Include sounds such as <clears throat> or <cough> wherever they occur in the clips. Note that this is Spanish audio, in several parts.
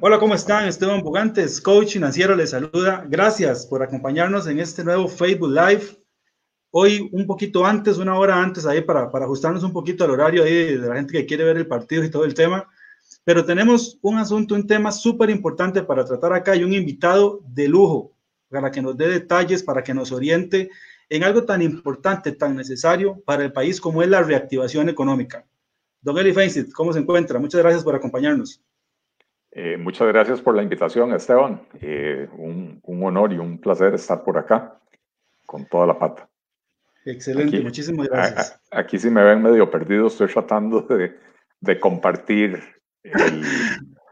Hola, ¿cómo están? Esteban Bugantes, coach financiero, les saluda. Gracias por acompañarnos en este nuevo Facebook Live. Hoy un poquito antes, una hora antes, ahí para, ajustarnos un poquito al horario ahí de la gente que quiere ver el partido y todo el tema. Pero tenemos un asunto, un tema súper importante para tratar acá y un invitado de lujo para que nos dé detalles, para que nos oriente en algo tan importante, tan necesario para el país como es la reactivación económica. Don Eli Feinstein, ¿cómo se encuentra? Muchas gracias por acompañarnos. Eh, muchas gracias por la invitación, Esteban. Eh, un, honor y un placer estar por acá con toda la pata. Excelente, muchísimas gracias. aquí sí me ven medio perdido, estoy tratando de, compartir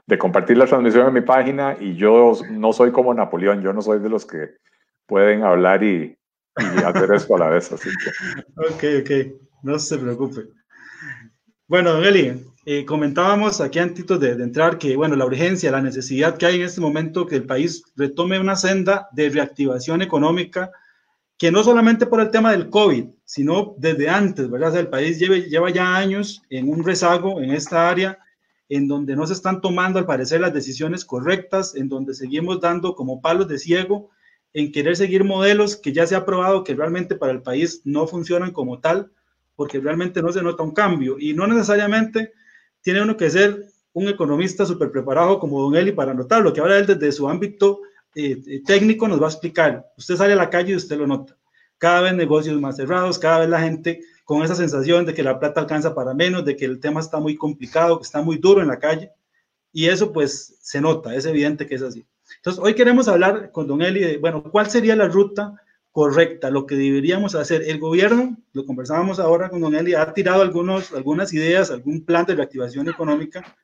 de compartir la transmisión en mi página y yo no soy como Napoleón, yo no soy de los que pueden hablar y, hacer esto a la vez. Así <laughs> Ok, ok, no se preocupe. Bueno, Eli, eh, comentábamos aquí antes de, de, entrar que, bueno, la urgencia, la necesidad que hay en este momento que el país retome una senda de reactivación económica, que no solamente por el tema del COVID, sino desde antes, ¿verdad? el país lleva, lleva ya años en un rezago en esta área, en donde no se están tomando, al parecer, las decisiones correctas, en donde seguimos dando como palos de ciego en querer seguir modelos que ya se ha probado que realmente para el país no funcionan como tal, porque realmente no se nota un cambio y no necesariamente tiene uno que ser un economista súper preparado como Don Eli para notarlo, que ahora él desde su ámbito eh, eh, técnico nos va a explicar. Usted sale a la calle y usted lo nota. Cada vez negocios más cerrados, cada vez la gente con esa sensación de que la plata alcanza para menos, de que el tema está muy complicado, que está muy duro en la calle. Y eso pues se nota, es evidente que es así. Entonces, hoy queremos hablar con Don Eli de, bueno, ¿cuál sería la ruta correcta, lo que deberíamos hacer. El gobierno, lo conversábamos ahora con Don Eli, ha tirado algunos, algunas ideas, algún plan de reactivación económica,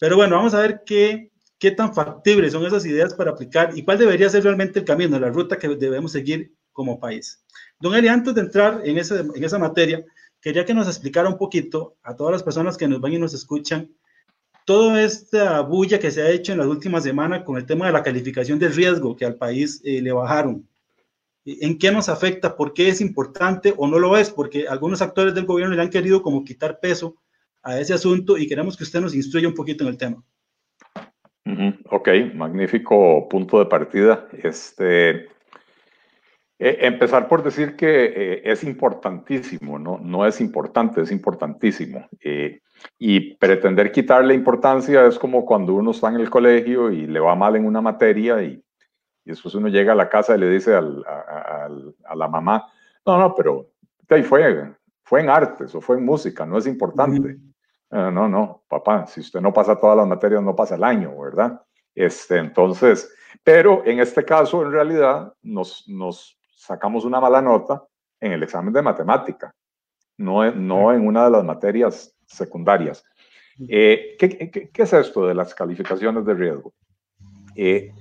pero bueno, vamos a ver qué, qué tan factibles son esas ideas para aplicar y cuál debería ser realmente el camino, la ruta que debemos seguir como país. Don Eli, antes de entrar en esa, en esa materia, quería que nos explicara un poquito a todas las personas que nos ven y nos escuchan toda esta bulla que se ha hecho en las últimas semanas con el tema de la calificación de riesgo que al país eh, le bajaron en qué nos afecta, por qué es importante o no lo es, porque algunos actores del gobierno le han querido como quitar peso a ese asunto y queremos que usted nos instruya un poquito en el tema. Ok, magnífico punto de partida. Este, eh, empezar por decir que eh, es importantísimo, ¿no? no es importante, es importantísimo. Eh, y pretender quitarle importancia es como cuando uno está en el colegio y le va mal en una materia y y después uno llega a la casa y le dice al, a, la mamá, no, no, pero ahí fue, fue en artes o fue en música, no es importante. Ah, no, no, papá, si usted no pasa todas las materias, no pasa el año, ¿verdad? Este, entonces, pero en este caso, en realidad, nos, nos sacamos una mala nota en el examen de matemática, no, no en una de las materias secundarias. Eh, ¿qué, qué, qué, es esto de las calificaciones de riesgo? Eh,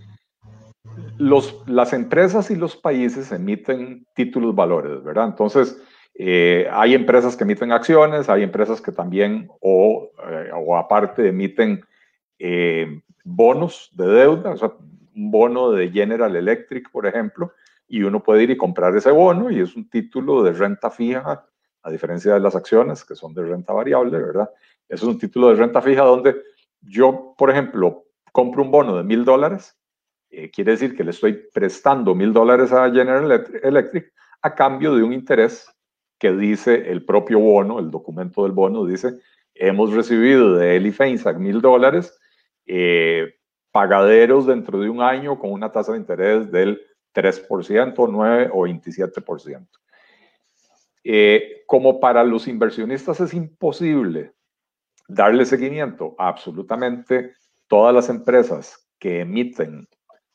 los, las empresas y los países emiten títulos valores, ¿verdad? Entonces, eh, hay empresas que emiten acciones, hay empresas que también, o, eh, o aparte, emiten eh, bonos de deuda, o sea, un bono de General Electric, por ejemplo, y uno puede ir y comprar ese bono y es un título de renta fija, a diferencia de las acciones que son de renta variable, ¿verdad? Es un título de renta fija donde yo, por ejemplo, compro un bono de mil dólares eh, quiere decir que le estoy prestando mil dólares a General Electric a cambio de un interés que dice el propio bono, el documento del bono dice, hemos recibido de Eli Feinsack mil dólares, eh, pagaderos dentro de un año con una tasa de interés del 3%, 9 o 27%. Eh, como para los inversionistas es imposible darle seguimiento a absolutamente todas las empresas que emiten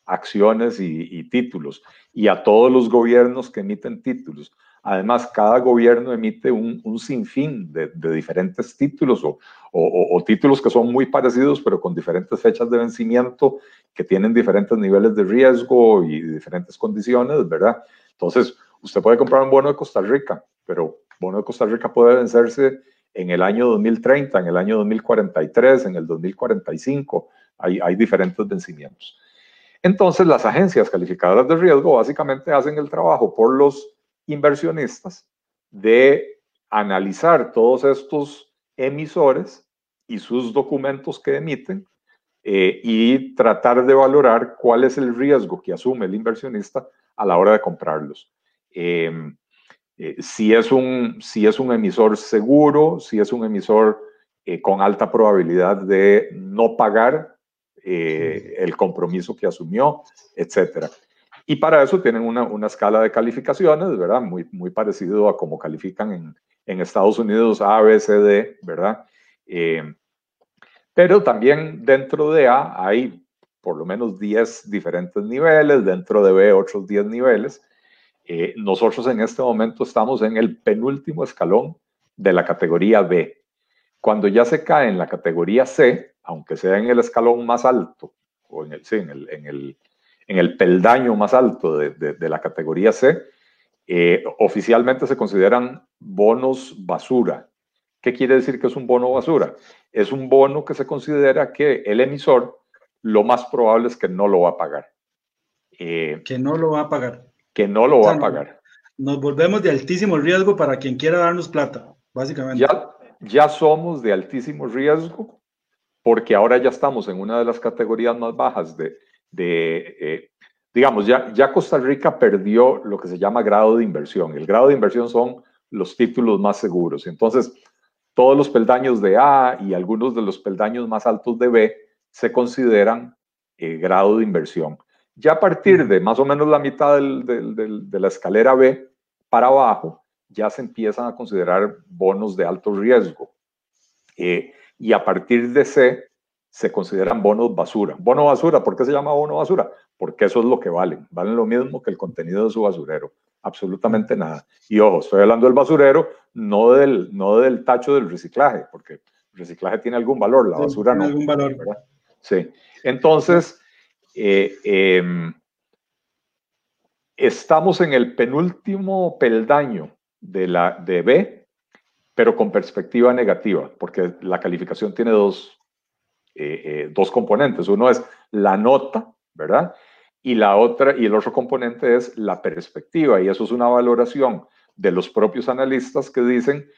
acciones y, títulos, y a todos los gobiernos que emiten títulos. Además, cada gobierno emite un, sinfín de, diferentes títulos o, títulos que son muy parecidos, pero con diferentes fechas de vencimiento, que tienen diferentes niveles de riesgo y diferentes condiciones, ¿verdad? Entonces, usted puede comprar un bono de Costa Rica, pero bono de Costa Rica puede vencerse en el año 2030, en el año 2043, en el 2045. Hay, hay diferentes vencimientos. Entonces, las agencias calificadoras de riesgo básicamente hacen el trabajo por los inversionistas de analizar todos estos emisores y sus documentos que emiten eh, y tratar de valorar cuál es el riesgo que asume el inversionista a la hora de comprarlos. Em, eh, si, es un, si es un emisor seguro, si es un emisor con alta probabilidad de no pagar el compromiso que asumió, etcétera. Y para eso tienen una, una, escala de calificaciones, ¿verdad? Muy, muy parecido a cómo califican en, en Estados Unidos A, B, C, D, ¿verdad? Eh, pero también dentro de A hay por lo menos 10 diferentes niveles, dentro de B otros 10 niveles. Eh, nosotros en este momento estamos en el penúltimo escalón de la categoría B. Cuando ya se cae en la categoría C, aunque sea en el escalón más alto, o en el, sí, en el, en el en el peldaño más alto de, la categoría C, eh, oficialmente se consideran bonos basura. ¿Qué quiere decir que es un bono basura? Es un bono que se considera que el emisor lo más probable es que no lo va a pagar. Eh, que no lo va a pagar. Que no lo va a pagar. Nos volvemos de altísimo riesgo para quien quiera darnos plata, básicamente. Ya, ya somos de altísimo riesgo porque ahora ya estamos en una de las categorías más bajas de, de, eh, digamos, ya, ya Costa Rica perdió lo que se llama grado de inversión. El grado de inversión son los títulos más seguros. Entonces, todos los peldaños de A y algunos de los peldaños más altos de B se consideran eh, grado de inversión. Ya a partir de más o menos la mitad de la escalera B para abajo, ya se empiezan a considerar bonos de alto riesgo. Eh, y a partir de C se consideran bonos basura. Bono basura, ¿por qué se llama bono basura? Porque eso es lo que valen. Valen lo mismo que el contenido de su basurero. Absolutamente nada. Y ojo, estoy hablando del basurero, no del, no del tacho del reciclaje, porque el reciclaje tiene algún valor, la basura no. algún valor. Sí. Entonces, eh, em, estamos en el penúltimo peldaño de, la, de B, pero con perspectiva negativa, porque la calificación tiene dos, eh, eh, dos componentes. Uno es la nota, ¿verdad? Y la otra, y el otro componente es la perspectiva, y eso es una valoración de los propios analistas que dicen,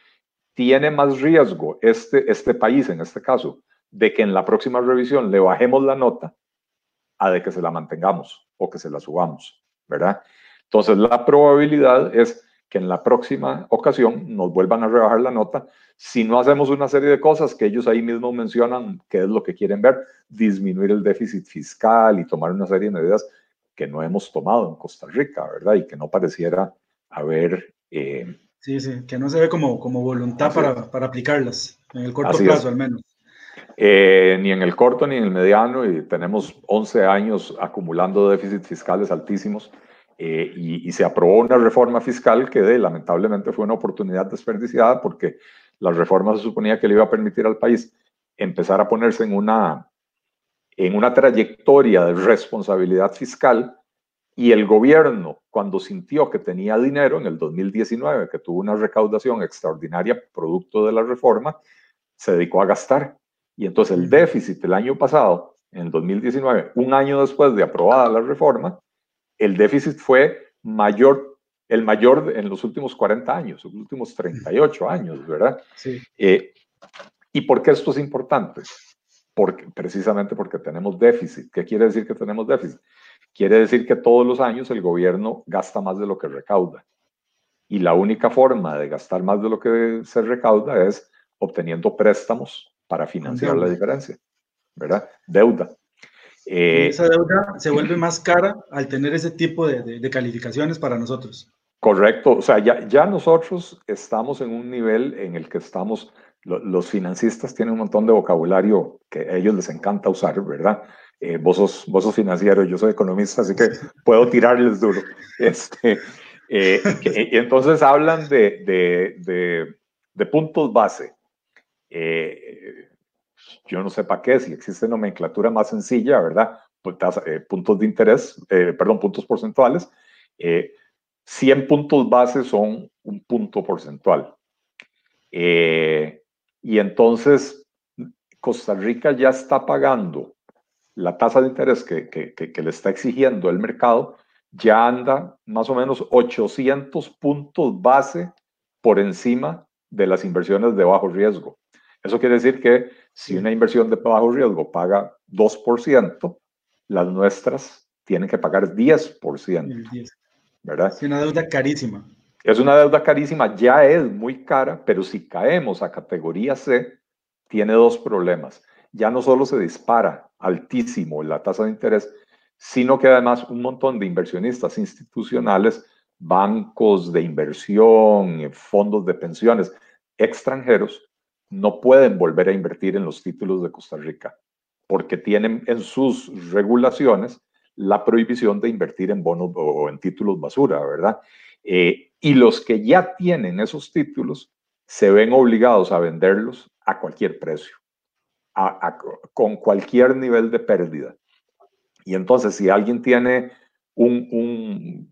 tiene más riesgo este, este país, en este caso, de que en la próxima revisión le bajemos la nota a de que se la mantengamos o que se la subamos, ¿verdad? Entonces, la probabilidad es que en la próxima ocasión nos vuelvan a rebajar la nota si no hacemos una serie de cosas que ellos ahí mismo mencionan que es lo que quieren ver, disminuir el déficit fiscal y tomar una serie de medidas que no hemos tomado en Costa Rica, ¿verdad? Y que no pareciera haber... Eh, sí, sí, que no se ve como, como voluntad para, para, aplicarlas, en el corto plazo al menos. Eh, ni en el corto ni en el mediano, y tenemos 11 años acumulando déficits fiscales altísimos. Eh, y, y, se aprobó una reforma fiscal que de, lamentablemente fue una oportunidad desperdiciada porque la reforma se suponía que le iba a permitir al país empezar a ponerse en una, en una trayectoria de responsabilidad fiscal y el gobierno, cuando sintió que tenía dinero en el 2019, que tuvo una recaudación extraordinaria producto de la reforma, se dedicó a gastar. Y entonces el déficit del año pasado, en el 2019, un año después de aprobada la reforma, el déficit fue mayor el mayor en los últimos 40 años, los últimos 38 años, ¿verdad? Sí. Eh, ¿Y por qué esto es importante? Porque, precisamente porque tenemos déficit. ¿Qué quiere decir que tenemos déficit? Quiere decir que todos los años el gobierno gasta más de lo que recauda. Y la única forma de gastar más de lo que se recauda es obteniendo préstamos para financiar la diferencia, ¿verdad? Deuda. Eh, esa deuda se vuelve más cara al tener ese tipo de, calificaciones para nosotros. Correcto, o sea, ya, ya nosotros estamos en un nivel en el que estamos, los financistas tienen un montón de vocabulario que a ellos les encanta usar, ¿verdad? Eh, vos, sos, vos sos financiero, yo soy economista, así que puedo tirarles duro. <laughs> Este, eh, y entonces hablan de, de, de, de puntos base. Eh, yo no sé para qué, si existe nomenclatura más sencilla, ¿verdad? Pues, eh, puntos de interés, eh, perdón, puntos porcentuales. 100 eh, puntos base son un punto porcentual. y entonces, Costa Rica ya está pagando la tasa de interés que, que, que, le está exigiendo el mercado, ya anda más o menos 800 puntos base por encima de las inversiones de bajo riesgo. Eso quiere decir que si una inversión de bajo riesgo paga 2%, las nuestras tienen que pagar 10%. ¿Verdad? Es una deuda carísima. Es una deuda carísima, ya es muy cara, pero si caemos a categoría C, tiene dos problemas. Ya no solo se dispara altísimo la tasa de interés, sino que además un montón de inversionistas institucionales, bancos de inversión, fondos de pensiones extranjeros, no pueden volver a invertir en los títulos de Costa Rica porque tienen en sus regulaciones la prohibición de invertir en bonos o en títulos basura, ¿verdad? Eh, y los que ya tienen esos títulos se ven obligados a venderlos a cualquier precio, con cualquier nivel de pérdida. Y entonces, si alguien tiene un,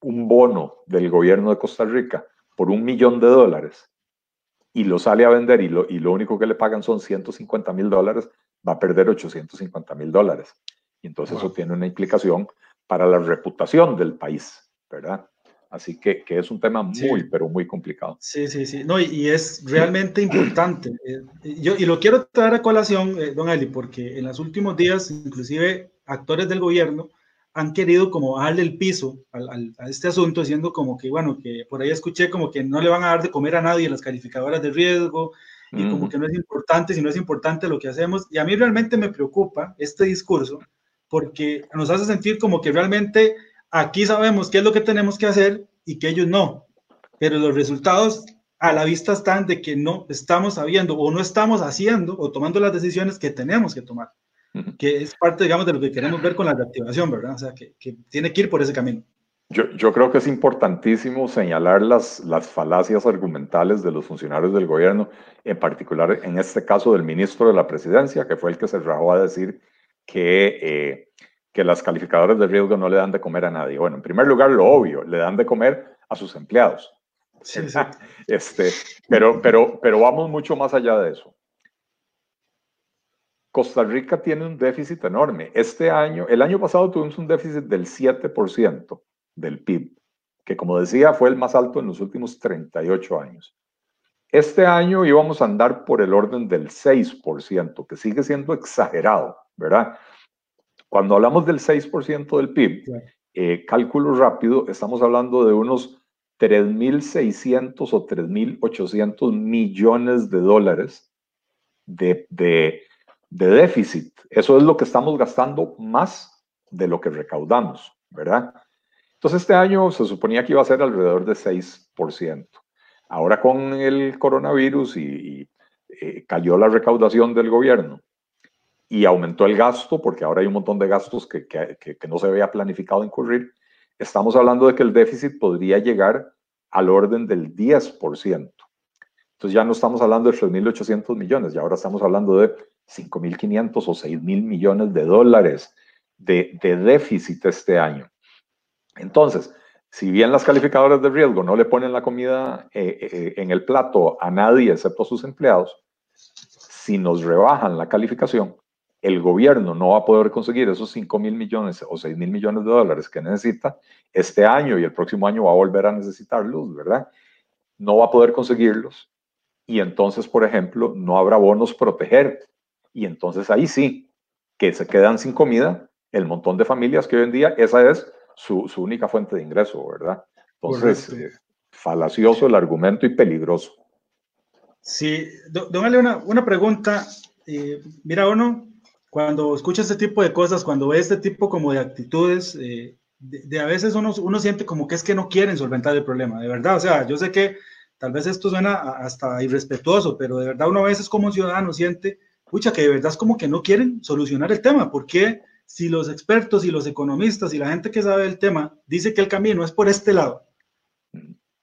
bono del gobierno de Costa Rica por un millón de dólares y lo sale a vender y lo, y lo único que le pagan son 150 mil dólares, va a perder 850 mil dólares. Y entonces eso tiene una implicación para la reputación del país, ¿verdad? Así que, que es un tema muy, pero muy complicado. Sí, sí, sí. No, y, es realmente <clears throat> importante. Eh, yo, y lo quiero traer a colación, eh, don Eli, porque en los últimos días, inclusive actores del gobierno han querido como darle el piso al, a este asunto, diciendo como que, bueno, que por ahí escuché como que no le van a dar de comer a nadie las calificadoras de riesgo y como que no es importante, si no es importante lo que hacemos. Y a mí realmente me preocupa este discurso porque nos hace sentir como que realmente aquí sabemos qué es lo que tenemos que hacer y que ellos no. Pero los resultados a la vista están de que no estamos sabiendo o no estamos haciendo o tomando las decisiones que tenemos que tomar que es parte, digamos, de lo que queremos ver con la reactivación, ¿verdad? O sea, que, que tiene que ir por ese camino. Yo, yo, creo que es importantísimo señalar las, las falacias argumentales de los funcionarios del gobierno, en particular en este caso del ministro de la presidencia, que fue el que se rajó a decir que, eh, que las calificadoras de riesgo no le dan de comer a nadie. Bueno, en primer lugar, lo obvio, le dan de comer a sus empleados. Sí, sí. <laughs> Este, pero, pero, pero vamos mucho más allá de eso. Costa Rica tiene un déficit enorme. Este año, el año pasado tuvimos un déficit del 7% del PIB, que como decía fue el más alto en los últimos 38 años. Este año íbamos a andar por el orden del 6%, que sigue siendo exagerado, ¿verdad? Cuando hablamos del 6% del PIB, eh, cálculo rápido, estamos hablando de unos 3.600 o 3.800 millones de dólares de, de de déficit. Eso es lo que estamos gastando más de lo que recaudamos, ¿verdad? Entonces este año se suponía que iba a ser alrededor de 6%. Ahora con el coronavirus y, eh, cayó la recaudación del gobierno y aumentó el gasto, porque ahora hay un montón de gastos que, que, que no se había planificado incurrir, estamos hablando de que el déficit podría llegar al orden del 10%. Entonces ya no estamos hablando de 3.800 millones, ya ahora estamos hablando de 5.500 o 6.000 millones de dólares de, déficit este año. Entonces, si bien las calificadoras de riesgo no le ponen la comida eh, eh, en el plato a nadie excepto a sus empleados, si nos rebajan la calificación, el gobierno no va a poder conseguir esos 5 mil millones o 6 mil millones de dólares que necesita este año y el próximo año va a volver a necesitarlos, ¿verdad? No va a poder conseguirlos y entonces, por ejemplo, no habrá bonos proteger y entonces ahí sí, que se quedan sin comida el montón de familias que hoy en día esa es su, única fuente de ingreso, ¿verdad? Entonces, eh, falacioso el argumento y peligroso. Sí, don Ale, una, una pregunta. Eh, mira, uno, cuando escucha este tipo de cosas, cuando ve este tipo como de actitudes, eh, de, a veces uno, uno siente como que es que no quieren solventar el problema, de verdad. O sea, yo sé que tal vez esto suena hasta irrespetuoso, pero de verdad uno a veces como ciudadano siente pucha, que de verdad es como que no quieren solucionar el tema. ¿Por qué si los expertos y los economistas y la gente que sabe del tema dice que el camino es por este lado?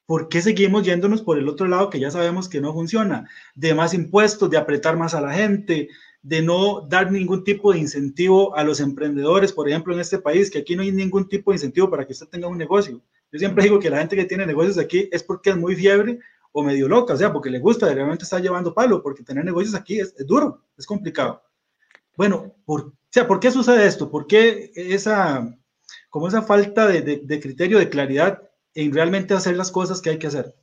¿Por qué seguimos yéndonos por el otro lado que ya sabemos que no funciona? De más impuestos, de apretar más a la gente, de no dar ningún tipo de incentivo a los emprendedores, por ejemplo, en este país, que aquí no hay ningún tipo de incentivo para que usted tenga un negocio. Yo siempre digo que la gente que tiene negocios aquí es porque es muy fiebre o medio loca, o sea, porque le gusta, realmente está llevando palo, porque tener negocios aquí es, duro, es complicado. Bueno, por, o sea, ¿por qué sucede esto? ¿Por qué esa, como esa falta de, de, criterio, de claridad en realmente hacer las cosas que hay que hacer?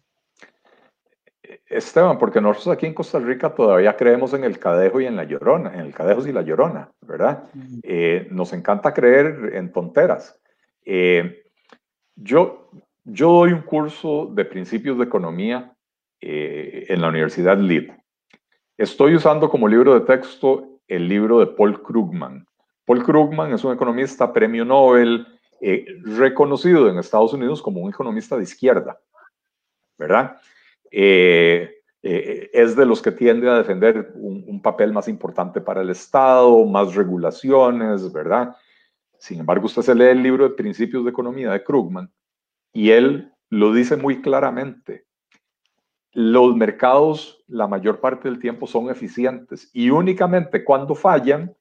Esteban, porque nosotros aquí en Costa Rica todavía creemos en el cadejo y en la llorona, en el cadejo y la llorona, ¿verdad? Eh, nos encanta creer en tonteras. Eh, yo, yo doy un curso de principios de economía en la Universidad LID. Estoy usando como libro de texto el libro de Paul Krugman. Paul Krugman es un economista premio Nobel, reconocido en Estados Unidos como un economista de izquierda, ¿verdad? Eh, eh, es de los que tiende a defender un, papel más importante para el Estado, más regulaciones, ¿verdad? Sin embargo, usted se lee el libro de Principios de Economía de Krugman y él lo dice muy claramente. Los mercados la mayor parte del tiempo son eficientes y únicamente cuando fallan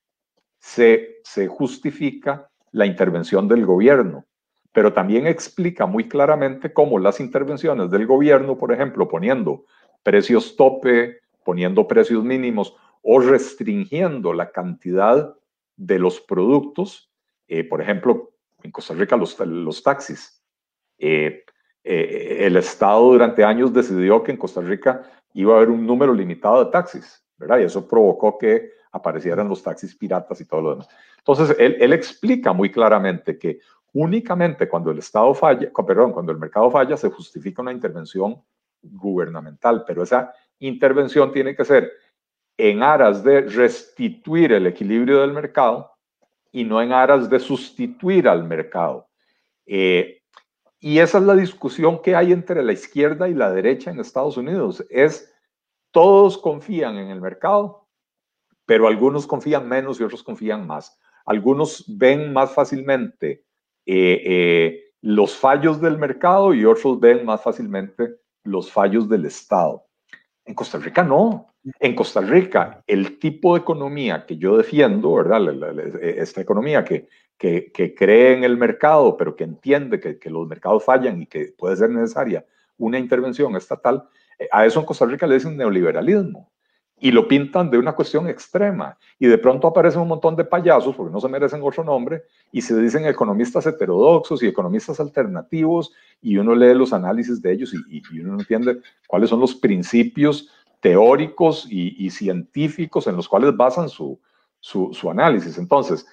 se, justifica la intervención del gobierno, pero también explica muy claramente cómo las intervenciones del gobierno, por ejemplo, poniendo precios tope, poniendo precios mínimos o restringiendo la cantidad de los productos, eh, por ejemplo, en Costa Rica los, los taxis. Eh, eh, el Estado durante años decidió que en Costa Rica iba a haber un número limitado de taxis, ¿verdad? Y eso provocó que aparecieran los taxis piratas y todo lo demás. Entonces, él, explica muy claramente que únicamente cuando el Estado falla, perdón, cuando el mercado falla, se justifica una intervención gubernamental, pero esa intervención tiene que ser en aras de restituir el equilibrio del mercado y no en aras de sustituir al mercado. Eh, y esa es la discusión que hay entre la izquierda y la derecha en Estados Unidos. Es todos confían en el mercado, pero algunos confían menos y otros confían más. Algunos ven más fácilmente eh, eh, los fallos del mercado y otros ven más fácilmente los fallos del Estado. En Costa Rica no. En Costa Rica, el tipo de economía que yo defiendo, ¿verdad? esta economía que, que, cree en el mercado, pero que entiende que, que, los mercados fallan y que puede ser necesaria una intervención estatal, eh, a eso en Costa Rica le dicen neoliberalismo y lo pintan de una cuestión extrema. Y de pronto aparecen un montón de payasos, porque no se merecen otro nombre, y se dicen economistas heterodoxos y economistas alternativos, y uno lee los análisis de ellos y, uno no entiende cuáles son los principios teóricos y, científicos en los cuales basan su, su, análisis. Entonces,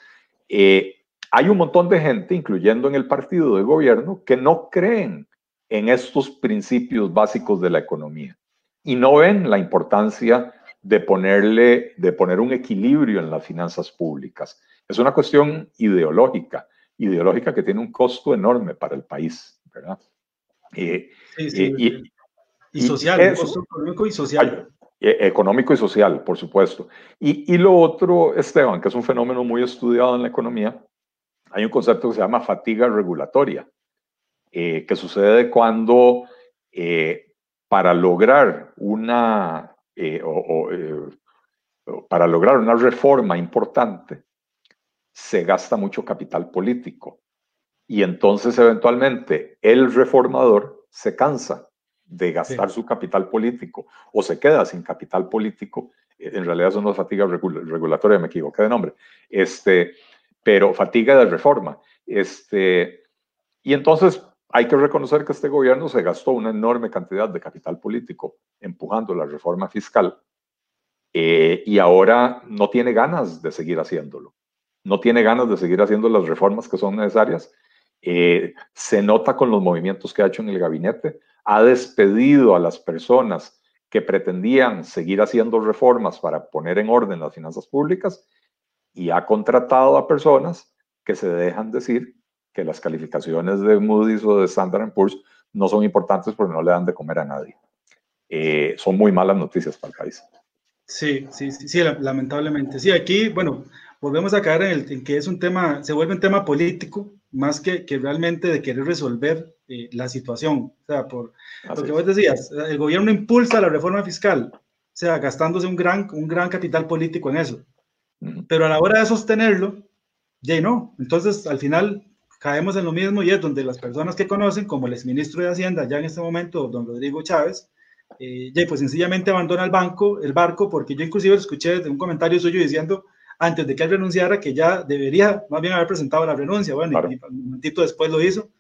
eh, hay un montón de gente, incluyendo en el partido de gobierno, que no creen en estos principios básicos de la economía y no ven la importancia de ponerle, de poner un equilibrio en las finanzas públicas. Es una cuestión ideológica, ideológica que tiene un costo enorme para el país, ¿verdad? Eh, eh, y, social, un costo económico y social. Eh, económico y social, por supuesto. Y, y lo otro, Esteban, que es un fenómeno muy estudiado en la economía, hay un concepto que se llama fatiga regulatoria, que sucede cuando para lograr una eh, eh, o, para lograr una reforma importante, se gasta mucho capital político. Y entonces eventualmente el reformador se cansa de gastar su capital político o se queda sin capital político. Eh, en realidad son las fatigas regulatorias, me equivoqué de nombre. Este, pero fatiga de reforma. Este, y entonces hay que reconocer que este gobierno se gastó una enorme cantidad de capital político empujando la reforma fiscal eh, y ahora no tiene ganas de seguir haciéndolo. No tiene ganas de seguir haciendo las reformas que son necesarias. Eh, se nota con los movimientos que ha hecho en el gabinete. Ha despedido a las personas que pretendían seguir haciendo reformas para poner en orden las finanzas públicas y ha contratado a personas que se dejan decir que las calificaciones de Moody's o de Standard Poor's no son importantes porque no le dan de comer a nadie. Eh, son muy malas noticias para el país. Sí, sí, sí, sí, lamentablemente. Sí, aquí, bueno, volvemos a caer en, el, que es un tema, se vuelve un tema político más que, que realmente de querer resolver eh, la situación. O sea, por lo que vos decías, el gobierno impulsa la reforma fiscal, o sea, gastándose un gran, un gran capital político en eso. Pero a la hora de sostenerlo, ya no. Entonces, al final, caemos en lo mismo y es donde las personas que conocen, como el exministro de Hacienda, ya en este momento, don Rodrigo Chávez, eh, ya pues sencillamente abandona el banco, el barco, porque yo inclusive escuché de un comentario suyo diciendo antes de que él renunciara que ya debería más bien haber presentado la renuncia, bueno, y, un momentito después lo hizo.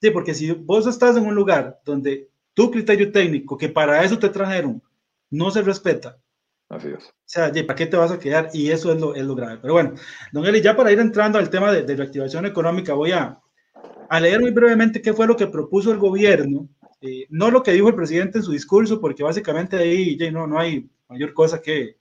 Sí, porque si vos estás en un lugar donde tu criterio técnico, que para eso te trajeron, no se respeta. Así es. O sea, ¿para qué te vas a quedar? Y eso es lo, es lo grave. Pero bueno, don Eli, ya para ir entrando al tema de, reactivación económica, voy a, a, leer muy brevemente qué fue lo que propuso el gobierno, eh, no lo que dijo el presidente en su discurso, porque básicamente ahí ya no, no hay mayor cosa que,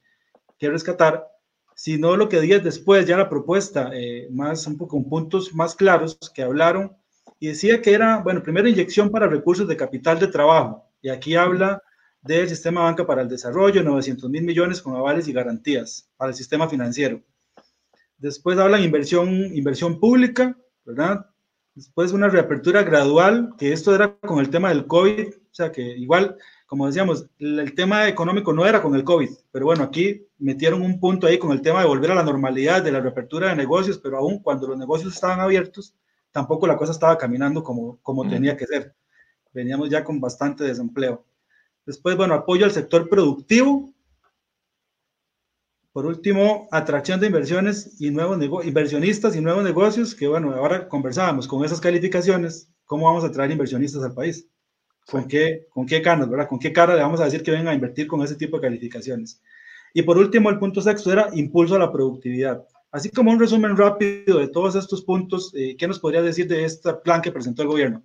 que rescatar, sino lo que días después, ya la propuesta, eh, más un poco con puntos más claros que hablaron, y decía que era, bueno, primero inyección para recursos de capital de trabajo, y aquí habla del sistema banca para el desarrollo, 900 mil millones con avales y garantías para el sistema financiero. Después hablan inversión, inversión pública, ¿verdad? Después una reapertura gradual, que esto era con el tema del COVID, o sea que igual como decíamos, el, tema económico no era con el COVID, pero bueno, aquí metieron un punto ahí con el tema de volver a la normalidad, de la reapertura de negocios, pero aún cuando los negocios estaban abiertos, tampoco la cosa estaba caminando como, como tenía que ser. Veníamos ya con bastante desempleo. Después, bueno, apoyo al sector productivo. Por último, atracción de inversiones y nuevos inversionistas y nuevos negocios, que bueno, ahora conversábamos con esas calificaciones, ¿cómo vamos a traer inversionistas al país? ¿Con qué, con qué canas, verdad? ¿Con qué cara le vamos a decir que vengan a invertir con ese tipo de calificaciones? Y por último, el punto sexto era impulso a la productividad. Así como un resumen rápido de todos estos puntos, eh, ¿qué nos podría decir de este plan que presentó el gobierno?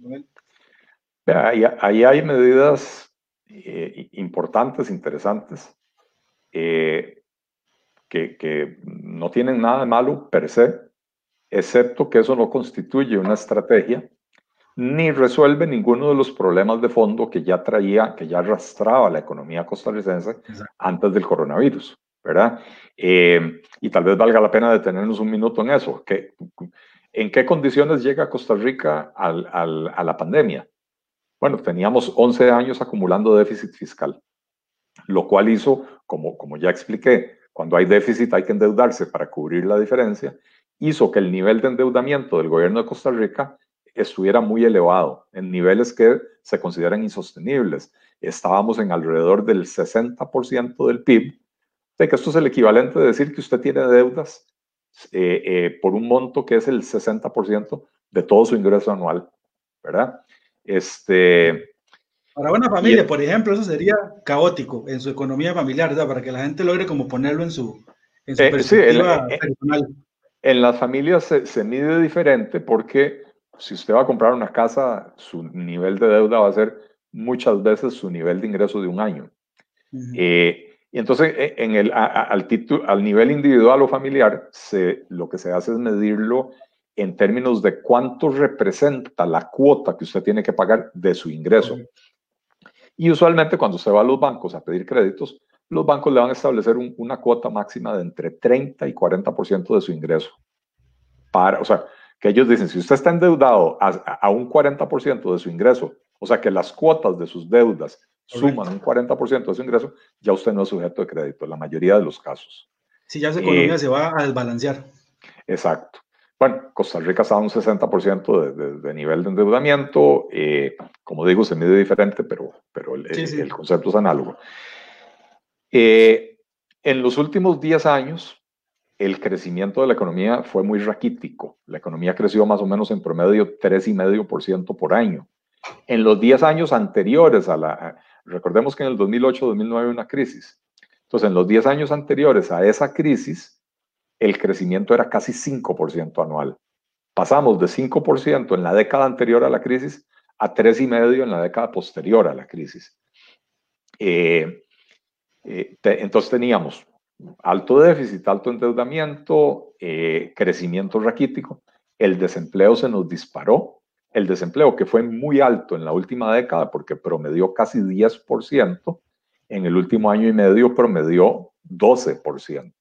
Ahí, ahí hay medidas eh, importantes, interesantes, eh, que, que no tienen nada de malo per se, excepto que eso no constituye una estrategia ni resuelve ninguno de los problemas de fondo que ya traía, que ya arrastraba la economía costarricense antes del coronavirus, ¿verdad? Eh, y tal vez valga la pena detenernos un minuto en eso. ¿Qué, ¿En qué condiciones llega Costa Rica al, al, a la pandemia? Bueno, teníamos 11 años acumulando déficit fiscal, lo cual hizo, como, como ya expliqué, cuando hay déficit hay que endeudarse para cubrir la diferencia, hizo que el nivel de endeudamiento del gobierno de Costa Rica estuviera muy elevado, en niveles que se consideran insostenibles. Estábamos en alrededor del 60% del PIB, de que esto es el equivalente de decir que usted tiene deudas eh, eh, por un monto que es el 60% de todo su ingreso anual, ¿verdad? Este, para una familia, por ejemplo, eso sería caótico en su economía familiar, ¿verdad? Para que la gente logre como ponerlo en su, en eh, perspectiva personal. En las familias se, se, mide diferente porque si usted va a comprar una casa, su nivel de deuda va a ser muchas veces su nivel de ingreso de un año. Eh, y entonces, e, en el, al, al nivel individual o familiar, se, lo que se hace es medirlo en términos de cuánto representa la cuota que usted tiene que pagar de su ingreso. Y usualmente cuando usted va a los bancos a pedir créditos, los bancos le van a establecer una cuota máxima de entre 30 y 40% de su ingreso. Para, o sea, que ellos dicen, si usted está endeudado a, un 40% de su ingreso, o sea que las cuotas de sus deudas suman un 40% de su ingreso, ya usted no es sujeto de crédito, en la mayoría de los casos. Si ya su economía eh, se va a desbalancear. Exacto. Bueno, Costa Rica está a un 60% de, de, nivel de endeudamiento. Eh, como digo, se mide diferente, pero, pero el, el concepto es análogo. Eh, en los últimos 10 años, el crecimiento de la economía fue muy raquítico. La economía creció más o menos en promedio 3,5% por año. En los 10 años anteriores a la... Recordemos que en el 2008-2009 una crisis. Entonces, en los 10 años anteriores a esa crisis, el crecimiento era casi 5% anual. Pasamos de 5% en la década anterior a la crisis a 3,5% en la década posterior a la crisis. Eh, eh, entonces teníamos alto déficit, alto endeudamiento, eh, crecimiento raquítico, el desempleo se nos disparó, el desempleo que fue muy alto en la última década porque promedió casi 10%, en el último año y medio promedió 12%,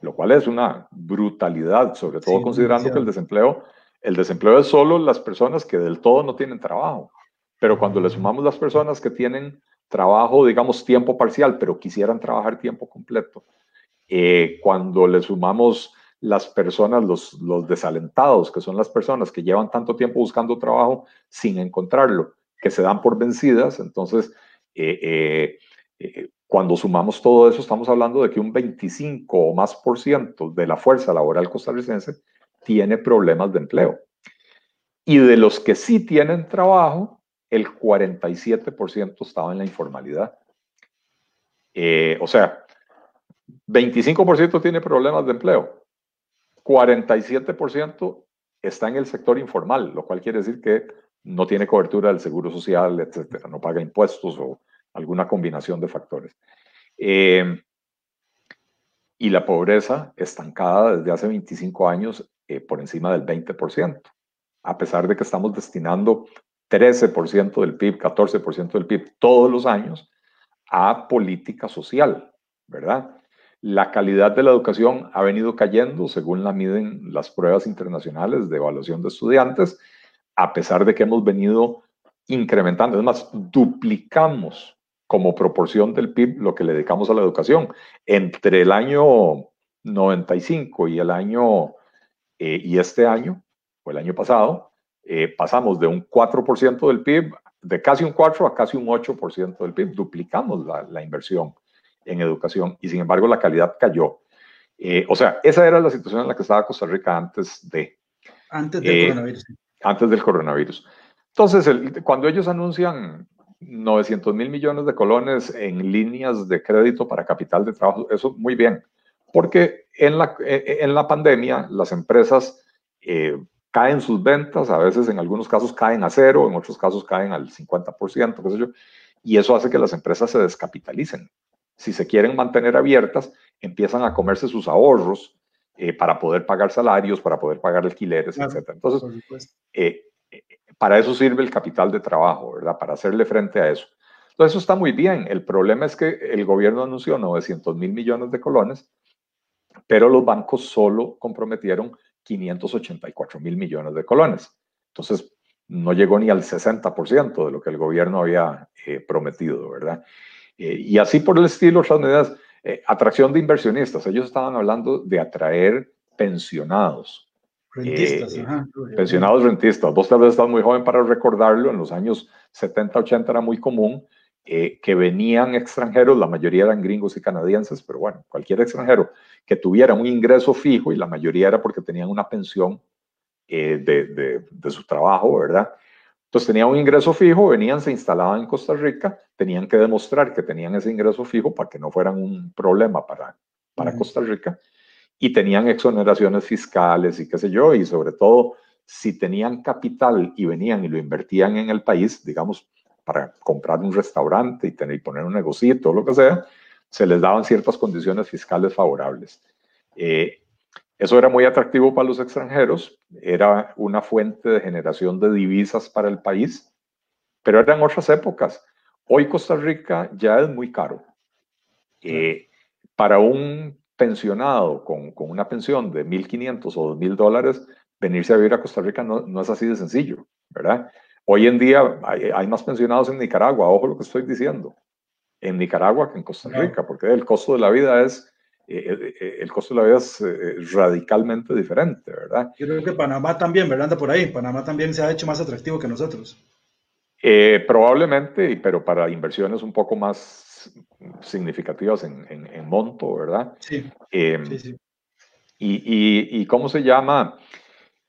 lo cual es una brutalidad, sobre todo considerando que el desempleo, el desempleo es solo las personas que del todo no tienen trabajo, pero cuando le sumamos las personas que tienen trabajo, digamos, tiempo parcial, pero quisieran trabajar tiempo completo. Eh, cuando le sumamos las personas, los, los desalentados, que son las personas que llevan tanto tiempo buscando trabajo sin encontrarlo, que se dan por vencidas, entonces, eh, eh, cuando sumamos todo eso, estamos hablando de que un 25 o más por ciento de la fuerza laboral costarricense tiene problemas de empleo. Y de los que sí tienen trabajo, el 47% estaba en la informalidad. Eh, o sea, 25% tiene problemas de empleo, 47% está en el sector informal, lo cual quiere decir que no tiene cobertura del seguro social, etcétera, no paga impuestos o alguna combinación de factores. Eh, y la pobreza estancada desde hace 25 años eh, por encima del 20%, a pesar de que estamos destinando 13% del PIB, 14% del PIB todos los años a política social, ¿verdad? La calidad de la educación ha venido cayendo según la miden las pruebas internacionales de evaluación de estudiantes, a pesar de que hemos venido incrementando, es más, duplicamos como proporción del PIB lo que le dedicamos a la educación. Entre el año 95 y el año eh, y este año, o el año pasado, eh, pasamos de un 4% del PIB, de casi un 4 a casi un 8% del PIB, duplicamos la, la, inversión en educación y sin embargo la calidad cayó. Eh, o sea, esa era la situación en la que estaba Costa Rica antes de... Antes del coronavirus. Antes del coronavirus. Entonces, el, cuando ellos anuncian 900 mil millones de colones en líneas de crédito para capital de trabajo, eso muy bien, porque en la, eh, eh, en la pandemia las empresas eh, caen sus ventas, a veces en algunos casos caen a cero, en otros casos caen al 50%, qué sé yo, y eso hace que las empresas se descapitalicen. Si se quieren mantener abiertas, empiezan a comerse sus ahorros para poder pagar salarios, para poder pagar alquileres, etc. Entonces, para eso sirve el capital de trabajo, ¿verdad? Para hacerle frente a eso. Entonces, eso está muy bien. El problema es que el gobierno anunció 900 mil millones de colones, pero los bancos solo comprometieron 584 mil millones de colones. Entonces, no llegó ni al 60% de lo que el gobierno había eh, prometido, ¿verdad? Eh, y así por el estilo, otras medidas, eh, atracción de inversionistas. Ellos estaban hablando de atraer pensionados, Rentistas, eh, Pensionados rentistas. Vos tal vez estás muy joven para recordarlo. En los años 70, 80 era muy común eh, que venían extranjeros, la mayoría eran gringos y canadienses, pero bueno, cualquier extranjero que tuviera un ingreso fijo y la mayoría era porque tenían una pensión eh, de, de, de, su trabajo, ¿verdad? Entonces tenían un ingreso fijo, venían, se instalaban en Costa Rica, tenían que demostrar que tenían ese ingreso fijo para que no fueran un problema para, para Costa Rica y tenían exoneraciones fiscales y qué sé yo, y sobre todo si tenían capital y venían y lo invertían en el país, digamos, para comprar un restaurante y, tener, y poner un negocito lo que sea, se les daban ciertas condiciones fiscales favorables. Eh, eso era muy atractivo para los extranjeros, era una fuente de generación de divisas para el país, pero eran otras épocas. Hoy Costa Rica ya es muy caro. Eh, para un pensionado con, con una pensión de 1.500 o 2.000 dólares, venirse a vivir a Costa Rica no, no, es así de sencillo, ¿verdad? Hoy en día hay, hay, más pensionados en Nicaragua, ojo lo que estoy diciendo, en Nicaragua que en Costa Rica, porque el costo de la vida es, eh, eh, eh el costo de la vida es eh, radicalmente diferente, ¿verdad? Yo creo que Panamá también, ¿verdad? Anda por ahí, Panamá también se ha hecho más atractivo que nosotros. Eh, probablemente, pero para inversiones un poco más significativas en, en, monto, ¿verdad? Sí. Eh, sí, sí. Y, y, y, cómo se llama.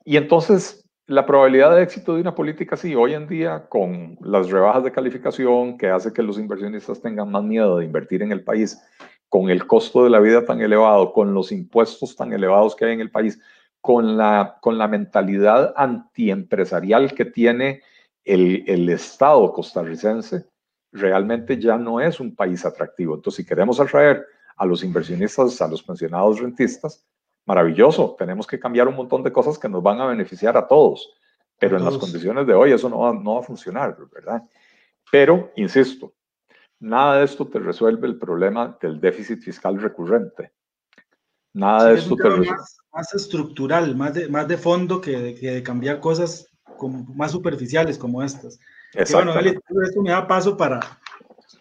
Y entonces, la probabilidad de éxito de una política así, hoy en día, con las rebajas de calificación que hace que los inversionistas tengan más miedo de invertir en el país, con el costo de la vida tan elevado, con los impuestos tan elevados que hay en el país, con la, con la mentalidad antiempresarial que tiene el, el Estado costarricense, realmente ya no es un país atractivo. Entonces, si queremos atraer a los inversionistas, a los pensionados rentistas, maravilloso, tenemos que cambiar un montón de cosas que nos van a beneficiar a todos, pero en las condiciones de hoy eso no va, no va a funcionar, ¿verdad? Pero, insisto, nada de esto te resuelve el problema del déficit fiscal recurrente. Nada sí, de esto te resuelve. Más, más, estructural, más de, más de fondo que de, que de cambiar cosas como, más superficiales como estas. Bueno, Eli, esto me da paso para,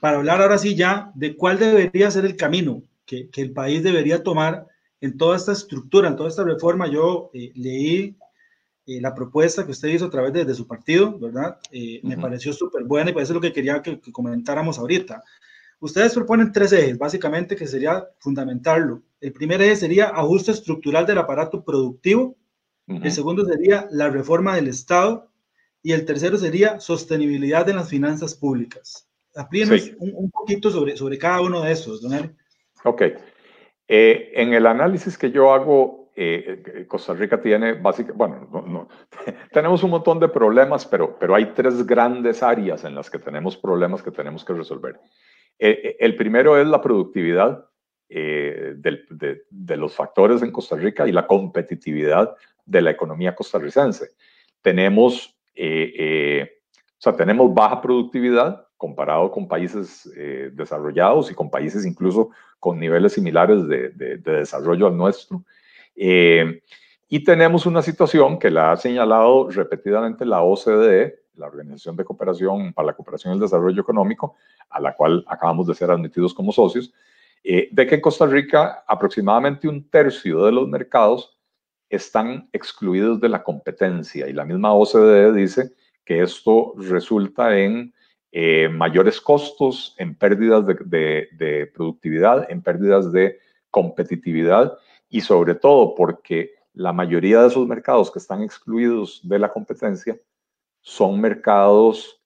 para hablar ahora sí ya de cuál debería ser el camino que, que, el país debería tomar en toda esta estructura, en toda esta reforma. Yo eh, leí eh, la propuesta que usted hizo a través de, de su partido, ¿verdad? Eh, uh -huh. Me pareció súper buena y parece lo que quería que, que, comentáramos ahorita. Ustedes proponen tres ejes, básicamente, que sería fundamentarlo. El primer eje sería ajuste estructural del aparato productivo. Uh -huh. El segundo sería la reforma del Estado y el tercero sería sostenibilidad de las finanzas públicas. Aplíquenos un, poquito sobre, sobre cada uno de esos, don Eli. Ok. Eh, en el análisis que yo hago, eh, Costa Rica tiene básicamente, bueno, no, <laughs> tenemos un montón de problemas, pero, pero hay tres grandes áreas en las que tenemos problemas que tenemos que resolver. Eh, el primero es la productividad de, de, los factores en Costa Rica y la competitividad de la economía costarricense. Tenemos, o sea, tenemos baja productividad, comparado con países eh, desarrollados y con países incluso con niveles similares de, desarrollo al nuestro. Eh, y tenemos una situación que la ha señalado repetidamente la OCDE, la Organización de Cooperación para la Cooperación y el Desarrollo Económico, a la cual acabamos de ser admitidos como socios, eh, de que en Costa Rica aproximadamente un tercio de los mercados están excluidos de la competencia. Y la misma OCDE dice que esto resulta en eh, mayores costos, en pérdidas de, productividad, en pérdidas de competitividad y sobre todo porque la mayoría de esos mercados que están excluidos de la competencia son mercados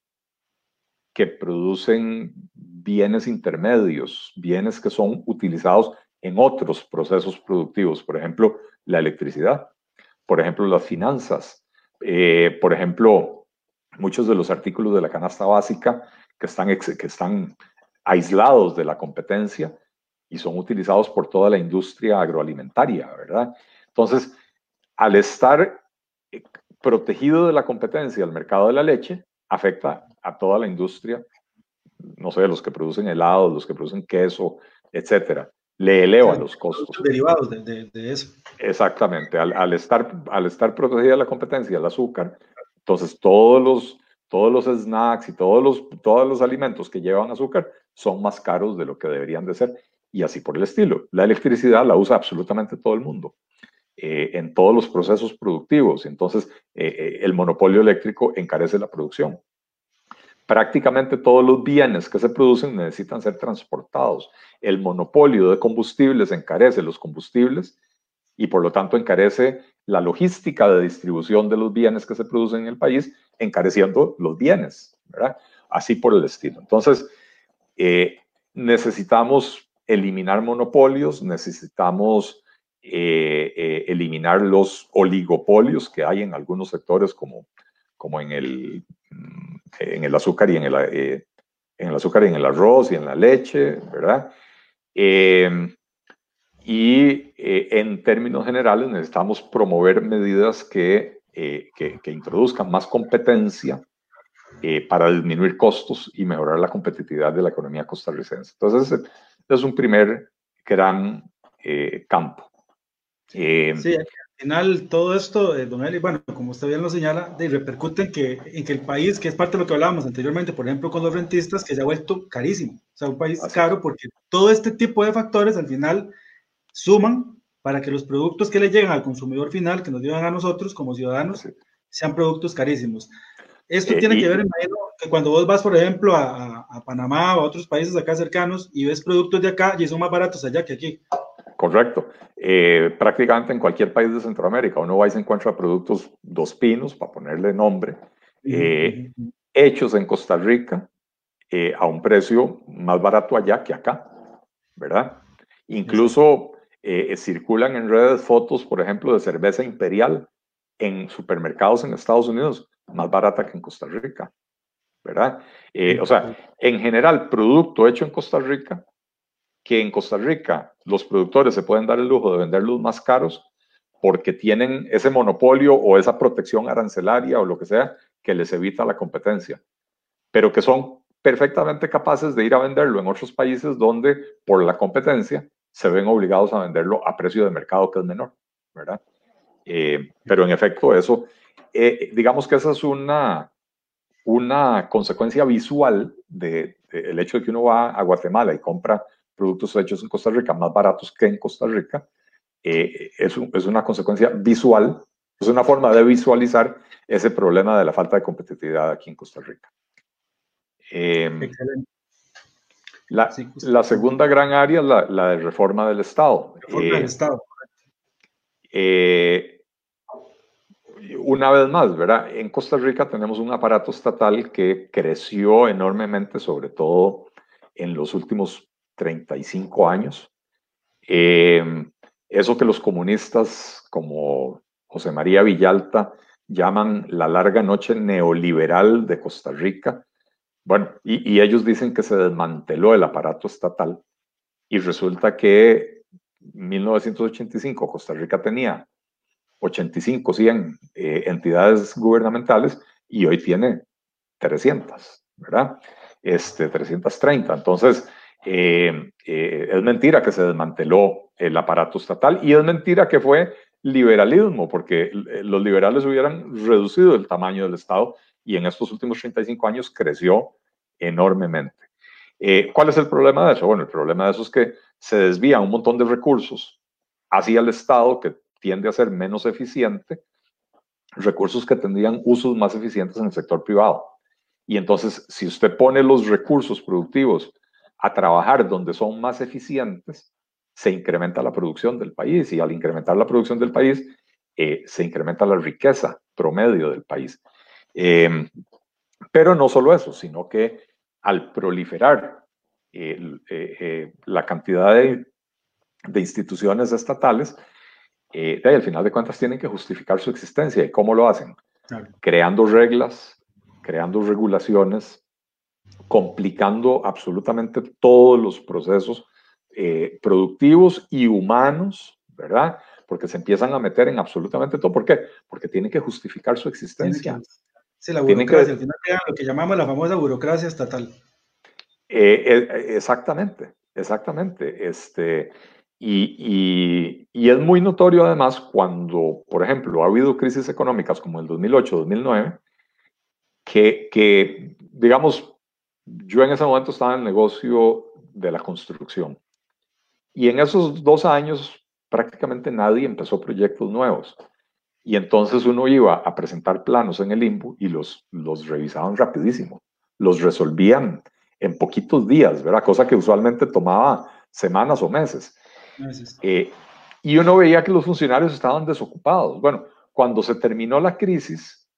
que producen bienes intermedios, bienes que son utilizados en otros procesos productivos, por ejemplo, la electricidad, por ejemplo, las finanzas, eh, por ejemplo, muchos de los artículos de la canasta básica que están, que están aislados de la competencia y son utilizados por toda la industria agroalimentaria, ¿verdad? Entonces, al estar eh, protegido de la competencia el mercado de la leche, afecta a toda la industria, no sé, los que producen helados, los que producen queso, etcétera. Le eleva los costos. Derivados de, de, eso. Exactamente. Al, al, estar, al estar protegida la competencia, el azúcar, entonces, todos los, todos los snacks y todos los, todos los alimentos que llevan azúcar son más caros de lo que deberían de ser y así por el estilo. La electricidad la usa absolutamente todo el mundo eh, en todos los procesos productivos. Entonces, eh, eh, el monopolio eléctrico encarece la producción. Prácticamente todos los bienes que se producen necesitan ser transportados. El monopolio de combustibles encarece los combustibles y por lo tanto encarece la logística de distribución de los bienes que se producen en el país, encareciendo los bienes, ¿verdad? Así por el estilo. Entonces, eh, necesitamos eliminar monopolios, necesitamos eh, eh, eliminar los oligopolios que hay en algunos sectores como, como en, el, mm, en el azúcar y en el, en el azúcar y en el arroz y en la leche, ¿verdad? Y eh, en términos generales necesitamos promover medidas que, eh, que, introduzcan más competencia eh, para disminuir costos y mejorar la competitividad de la economía costarricense. Entonces, es un primer gran campo. sí, al final todo esto, don Eli, bueno, como usted bien lo señala, de, repercute en que, en que el país, que es parte de lo que hablábamos anteriormente, por ejemplo, con los rentistas, que se ha vuelto carísimo. O sea, un país caro porque todo este tipo de factores al final suman para que los productos que le llegan al consumidor final, que nos llegan a nosotros como ciudadanos, sean productos carísimos. Esto eh, tiene que ver, imagino, que cuando vos vas, por ejemplo, a, Panamá o a otros países acá cercanos y ves productos de acá y son más baratos allá que aquí. Correcto. Eh, prácticamente en cualquier país de Centroamérica uno va y se encuentra productos dos pinos, para ponerle nombre, eh, hechos en Costa Rica a un precio más barato allá que acá, ¿verdad? Incluso eh, circulan en redes fotos, por ejemplo, de cerveza imperial en supermercados en Estados Unidos, más barata que en Costa Rica, ¿verdad? Eh, o sea, en general, producto hecho en Costa Rica, que en Costa Rica los productores se pueden dar el lujo de venderlos más caros porque tienen ese monopolio o esa protección arancelaria o lo que sea que les evita la competencia, pero que son perfectamente capaces de ir a venderlo en otros países donde por la competencia se ven obligados a venderlo a precio de mercado que es menor, ¿verdad? Eh, pero en efecto, eso, eh, digamos que esa es una, una consecuencia visual del de, hecho de que uno va a Guatemala y compra productos hechos en Costa Rica más baratos que en Costa Rica. Eh, es, es una consecuencia visual, es una forma de visualizar ese problema de la falta de competitividad aquí en Costa Rica. Excelente. La, la segunda gran área es la, la, de reforma del Estado. Reforma del eh, Estado. Eh, una vez más, ¿verdad? En Costa Rica tenemos un aparato estatal que creció enormemente, sobre todo en los últimos 35 años. Em, eso que los comunistas como José María Villalta llaman la larga noche neoliberal de Costa Rica. Bueno, y, ellos dicen que se desmanteló el aparato estatal y resulta que en 1985 Costa Rica tenía 85, 100 eh, entidades gubernamentales y hoy tiene 300, ¿verdad? Este, 330. Entonces, eh, eh, es mentira que se desmanteló el aparato estatal y es mentira que fue liberalismo, porque los liberales hubieran reducido el tamaño del Estado y en estos últimos 35 años creció enormemente. ¿Cuál es el problema de eso? Bueno, el problema de eso es que se desvían un montón de recursos hacia el Estado que tiende a ser menos eficiente, recursos que tendrían usos más eficientes en el sector privado. Y entonces, si usted pone los recursos productivos a trabajar donde son más eficientes, se incrementa la producción del país y al incrementar la producción del país, eh, se incrementa la riqueza promedio del país. Em, pero no solo eso, sino que al proliferar eh, eh, la cantidad de, de instituciones estatales, eh, al final de cuentas tienen que justificar su existencia. ¿Y cómo lo hacen? Creando reglas, creando regulaciones, complicando absolutamente todos los procesos eh, productivos y humanos, ¿verdad? Porque se empiezan a meter en absolutamente todo. ¿Por qué? Porque tienen que justificar su existencia. Sí, la burocracia, al final lo que llamamos la famosa burocracia estatal. Eh, exactamente, exactamente. Este, y, es muy notorio además cuando, por ejemplo, ha habido crisis económicas como el 2008-2009, que, que, digamos, yo en ese momento estaba en el negocio de la construcción. Y en esos dos años prácticamente nadie empezó proyectos nuevos. Y entonces uno iba a presentar planos en el INBU y los, los revisaban rapidísimo. Los resolvían en poquitos días, ¿verdad? Cosa que usualmente tomaba semanas o meses. Eh, y uno veía que los funcionarios estaban desocupados. Bueno, cuando se terminó la crisis,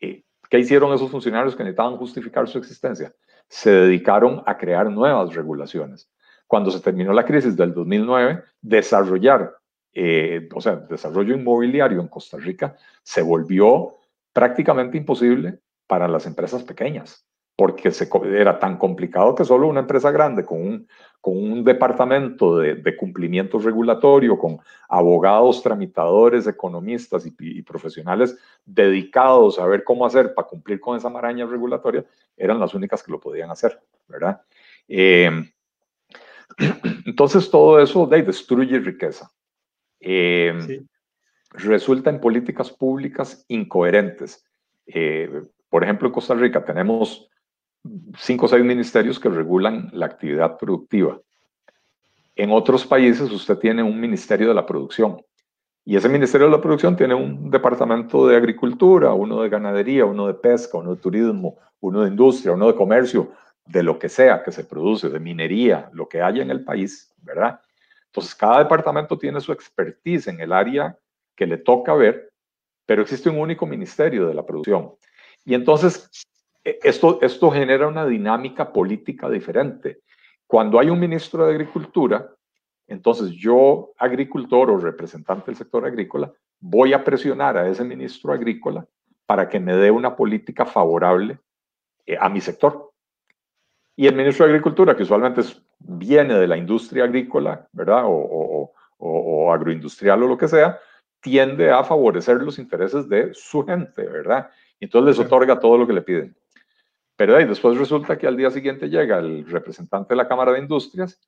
eh, ¿qué hicieron esos funcionarios que necesitaban justificar su existencia? Se dedicaron a crear nuevas regulaciones. Cuando se terminó la crisis del 2009, desarrollar, eh, o sea, desarrollo inmobiliario en Costa Rica se volvió prácticamente imposible para las empresas pequeñas porque se, era tan complicado que solo una empresa grande con un, con un departamento de, cumplimiento regulatorio, con abogados, tramitadores, economistas y, profesionales dedicados a ver cómo hacer para cumplir con esa maraña regulatoria, eran las únicas que lo podían hacer, ¿verdad? Eh, <clears throat> entonces todo eso de, destruye riqueza. Eh, resulta en políticas públicas incoherentes. Eh, por ejemplo, en Costa Rica tenemos cinco o seis ministerios que regulan la actividad productiva. En otros países usted tiene un ministerio de la producción y ese ministerio de la producción tiene un departamento de agricultura, uno de ganadería, uno de pesca, uno de turismo, uno de industria, uno de comercio, de lo que sea que se produce, de minería, lo que haya en el país, ¿verdad? Entonces cada departamento tiene su expertise en el área que le toca ver, pero existe un único ministerio de la producción. Y entonces esto, esto genera una dinámica política diferente. Cuando hay un ministro de Agricultura, entonces yo, agricultor o representante del sector agrícola, voy a presionar a ese ministro agrícola para que me dé una política favorable eh, a mi sector. Y el ministro de Agricultura, que usualmente viene de la industria agrícola, ¿verdad? O, o, agroindustrial o lo que sea, tiende a favorecer los intereses de su gente, ¿verdad? Y entonces les otorga todo lo que le piden. Pero después resulta que al día siguiente llega el representante de la Cámara de Industrias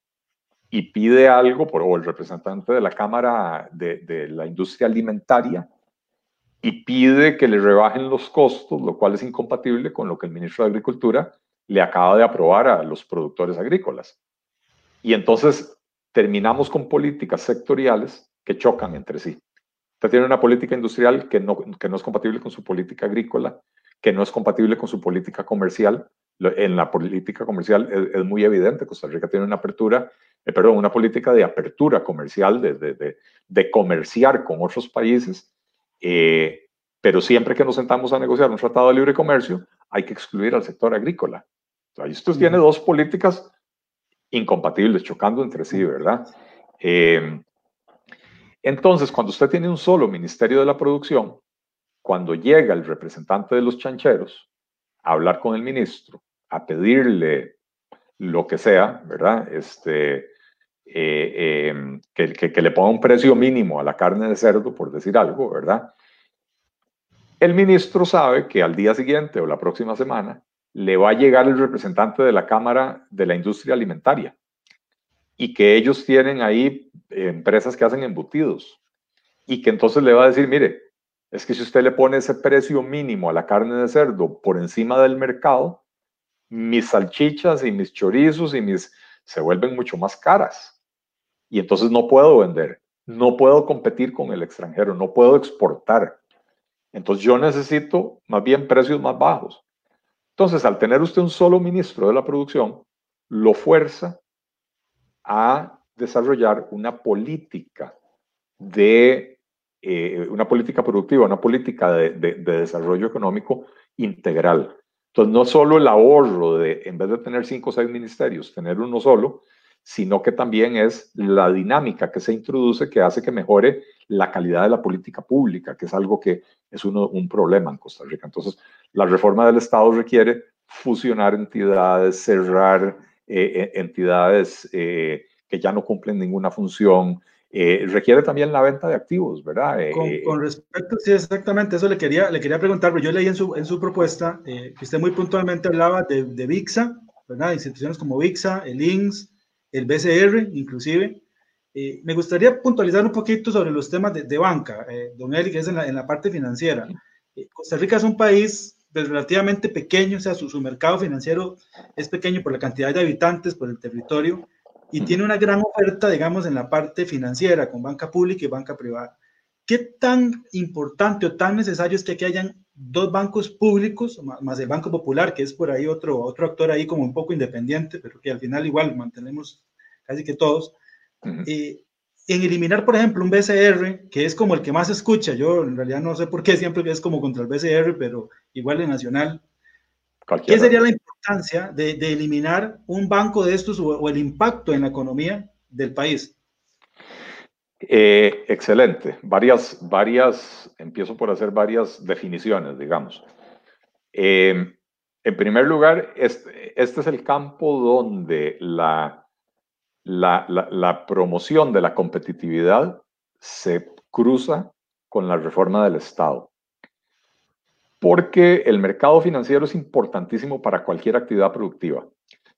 y pide algo, por, o el representante de la Cámara de, la Industria Alimentaria, y pide que le rebajen los costos, lo cual es incompatible con lo que el ministro de Agricultura le acaba de aprobar a los productores agrícolas. Y entonces terminamos con políticas sectoriales que chocan entre sí. Usted tiene una política industrial que no, que no es compatible con su política agrícola, que no es compatible con su política comercial. En la política comercial es, muy evidente, Costa Rica tiene una apertura, eh, perdón, una política de apertura comercial, de, de, de, comerciar con otros países, eh, Pero siempre que nos sentamos a negociar un tratado de libre comercio, hay que excluir al sector agrícola. Entonces, esto tiene dos políticas incompatibles, chocando entre sí, ¿verdad? Eh, entonces, cuando usted tiene un solo Ministerio de la Producción, cuando llega el representante de los chancheros a hablar con el ministro, a pedirle lo que sea, ¿verdad? Este, eh, em, que, que, le ponga un precio mínimo a la carne de cerdo, por decir algo, ¿verdad? El ministro sabe que al día siguiente o la próxima semana le va a llegar el representante de la Cámara de la Industria Alimentaria y que ellos tienen ahí empresas que hacen embutidos y que entonces le va a decir, mire, es que si usted le pone ese precio mínimo a la carne de cerdo por encima del mercado, mis salchichas y mis chorizos y mis se vuelven mucho más caras. Y entonces no puedo vender, no puedo competir con el extranjero, no puedo exportar. Entonces yo necesito más bien precios más bajos. Entonces, al tener usted un solo ministro de la producción, lo fuerza a desarrollar una política de eh, una política productiva, una política de, desarrollo económico integral. Entonces, no solo el ahorro de, en vez de tener cinco o seis ministerios, tener uno solo, sino que también es la dinámica que se introduce que hace que mejore la calidad de la política pública, que es algo que es uno, un problema en Costa Rica. Entonces, la reforma del Estado requiere fusionar entidades, cerrar eh, eh, entidades que ya no cumplen ninguna función, requiere también la venta de activos, ¿verdad? Con, respecto, sí, exactamente, eso le quería, le quería preguntar, pero yo leí en su, en su propuesta que usted muy puntualmente hablaba de, de VIXA, ¿verdad? Instituciones como VIXA, el INSS, el BCR, inclusive. me gustaría puntualizar un poquito sobre los temas de, de banca, don Eli, que es en la, en la parte financiera. Costa Rica es un país pues, relativamente pequeño, o sea, su, su, mercado financiero es pequeño por la cantidad de habitantes, por el territorio, y tiene una gran oferta, digamos, en la parte financiera, con banca pública y banca privada. ¿Qué tan importante o tan necesario es que aquí hayan dos bancos públicos, más el Banco Popular, que es por ahí otro, otro actor ahí como un poco independiente, pero que al final igual mantenemos casi que todos, eh, en eliminar, por ejemplo, un BCR, que es como el que más escucha, yo en realidad no sé por qué siempre es como contra el BCR, pero igual en Nacional. ¿Qué sería la importancia de, eliminar un banco de estos o, el impacto en la economía del país? Eh, excelente. Varias, varias, empiezo por hacer varias definiciones, digamos. Eh, en primer lugar, este, este es el campo donde la la, promoción de la competitividad se cruza con la reforma del Estado. Porque el mercado financiero es importantísimo para cualquier actividad productiva.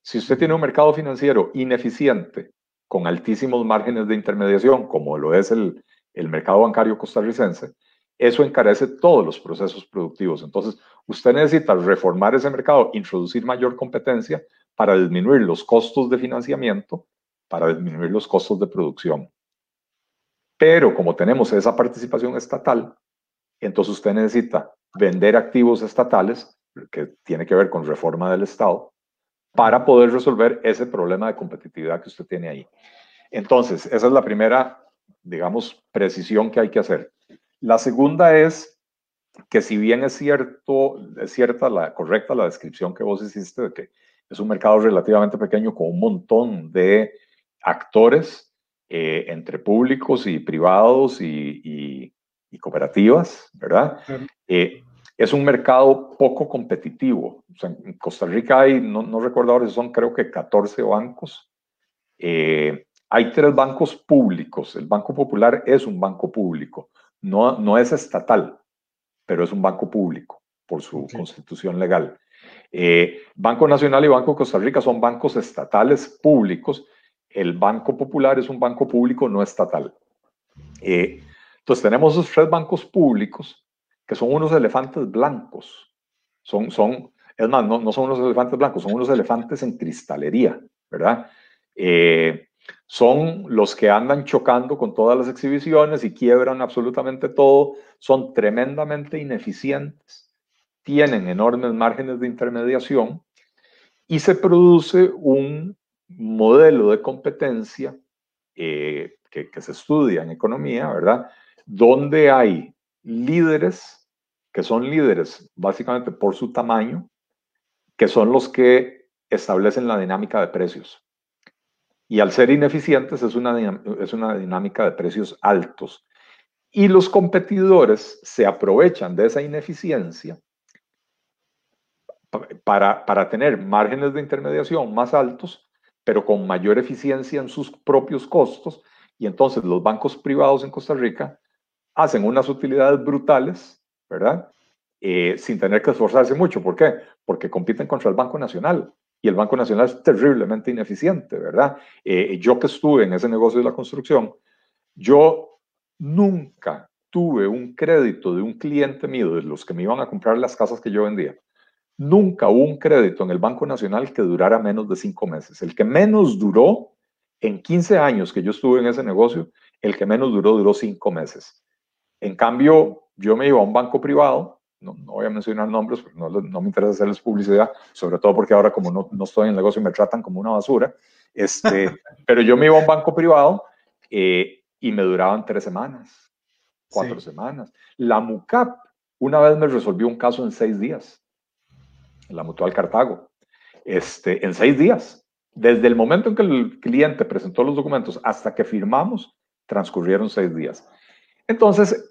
Si usted tiene un mercado financiero ineficiente, con altísimos márgenes de intermediación, como lo es el, el mercado bancario costarricense, eso encarece todos los procesos productivos. Entonces, usted necesita reformar ese mercado, introducir mayor competencia para disminuir los costos de financiamiento para disminuir los costos de producción. Pero como tenemos esa participación estatal, entonces usted necesita vender activos estatales, que tiene que ver con reforma del Estado, para poder resolver ese problema de competitividad que usted tiene ahí. Entonces, esa es la primera, digamos, precisión que hay que hacer. La segunda es que si bien es cierto, es cierta la correcta la descripción que vos hiciste de que es un mercado relativamente pequeño con un montón de actores eh, entre públicos y privados y, cooperativas, ¿verdad? Eh, es un mercado poco competitivo. en Costa Rica hay, no, recuerdo ahora si son creo que 14 bancos. Eh, hay tres bancos públicos. El Banco Popular es un banco público. No, no es estatal, pero es un banco público por su constitución legal. banco Nacional y Banco Costa Rica son bancos estatales públicos el Banco Popular es un banco público no estatal. Eh, entonces tenemos esos tres bancos públicos que son unos elefantes blancos. Son, son, es más, no, son unos elefantes blancos, son unos elefantes en cristalería, ¿verdad? Eh, son los que andan chocando con todas las exhibiciones y quiebran absolutamente todo, son tremendamente ineficientes, tienen enormes márgenes de intermediación y se produce un modelo de competencia eh, que, se estudia en economía, ¿verdad? Donde hay líderes que son líderes básicamente por su tamaño, que son los que establecen la dinámica de precios. Y al ser ineficientes es una, es una dinámica de precios altos. Y los competidores se aprovechan de esa ineficiencia para, para tener márgenes de intermediación más altos, pero con mayor eficiencia en sus propios costos. Y entonces los bancos privados en Costa Rica hacen unas utilidades brutales, ¿verdad? Eh, sin tener que esforzarse mucho. ¿Por qué? Porque compiten contra el Banco Nacional. Y el Banco Nacional es terriblemente ineficiente, ¿verdad? Eh, yo que estuve en ese negocio de la construcción, yo nunca tuve un crédito de un cliente mío, de los que me iban a comprar las casas que yo vendía. Nunca hubo un crédito en el Banco Nacional que durara menos de cinco meses. El que menos duró en 15 años que yo estuve en ese negocio, el que menos duró duró cinco meses. En cambio, yo me iba a un banco privado, no, voy a mencionar nombres porque no, no, me interesa hacerles publicidad, sobre todo porque ahora como no, no, estoy en el negocio me tratan como una basura, este, <laughs> pero yo me iba a un banco privado eh, y me duraban tres semanas, cuatro semanas. La MUCAP una vez me resolvió un caso en seis días, en la Mutual Cartago, este, en seis días. Desde el momento en que el cliente presentó los documentos hasta que firmamos, transcurrieron seis días. Entonces,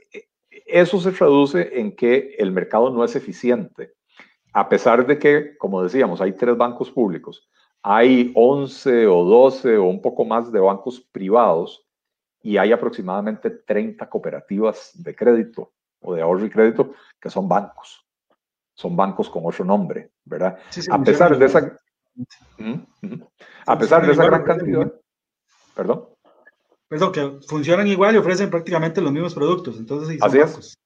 eso se traduce en que el mercado no es eficiente. A pesar de que, como decíamos, hay tres bancos públicos, hay 11 o 12 o un poco más de bancos privados y hay aproximadamente 30 cooperativas de crédito o de ahorro y crédito que son bancos. Son bancos con otro nombre, ¿verdad? a pesar de esa... A pesar de esa gran cantidad... Perdón. Perdón, que funcionan igual y ofrecen prácticamente los mismos productos. Entonces, Así es.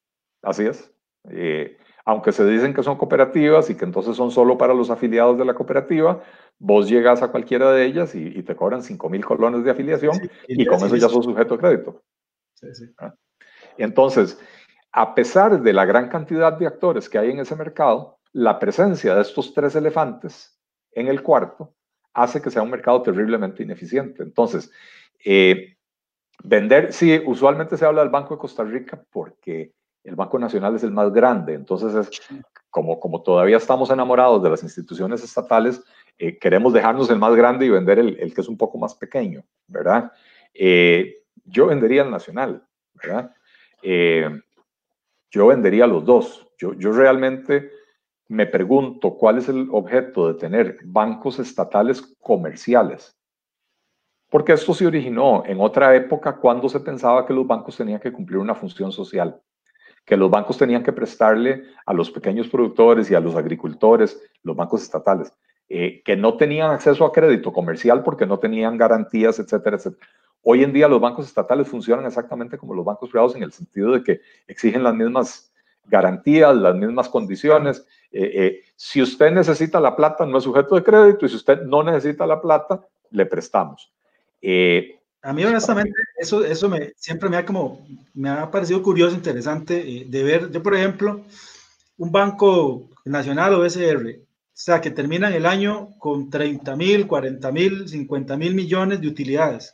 Así es. Eh, aunque se dicen que son cooperativas y que entonces son solo para los afiliados de la cooperativa, vos llegas a cualquiera de ellas y, te cobran 5 mil colones de afiliación y, con eso ya sos sujeto a crédito. ¿Ah? Entonces, a pesar de la gran cantidad de actores que hay en ese mercado, la presencia de estos tres elefantes en el cuarto hace que sea un mercado terriblemente ineficiente. Entonces, eh, Vender, sí, usualmente se habla del Banco de Costa Rica porque el Banco Nacional es el más grande, entonces es como, como todavía estamos enamorados de las instituciones estatales, eh, queremos dejarnos el más grande y vender el, el, que es un poco más pequeño, ¿verdad? Eh, yo vendería el Nacional, ¿verdad? Eh, yo vendería los dos. Yo, yo realmente me pregunto cuál es el objeto de tener bancos estatales comerciales porque esto se originó en otra época cuando se pensaba que los bancos tenían que cumplir una función social, que los bancos tenían que prestarle a los pequeños productores y a los agricultores, los bancos estatales, eh, que no tenían acceso a crédito comercial porque no tenían garantías, etcétera, etcétera. Hoy en día los bancos estatales funcionan exactamente como los bancos privados en el sentido de que exigen las mismas garantías, las mismas condiciones. Eh, eh, si usted necesita la plata, no es sujeto de crédito, y si usted no necesita la plata, le prestamos. Eh, a mí honestamente eso, eso me, siempre me ha, como, me ha parecido curioso, interesante eh, de ver, yo por ejemplo, un banco nacional o SR, o sea, que terminan el año con 30 mil, 40 mil, 50 mil millones de utilidades.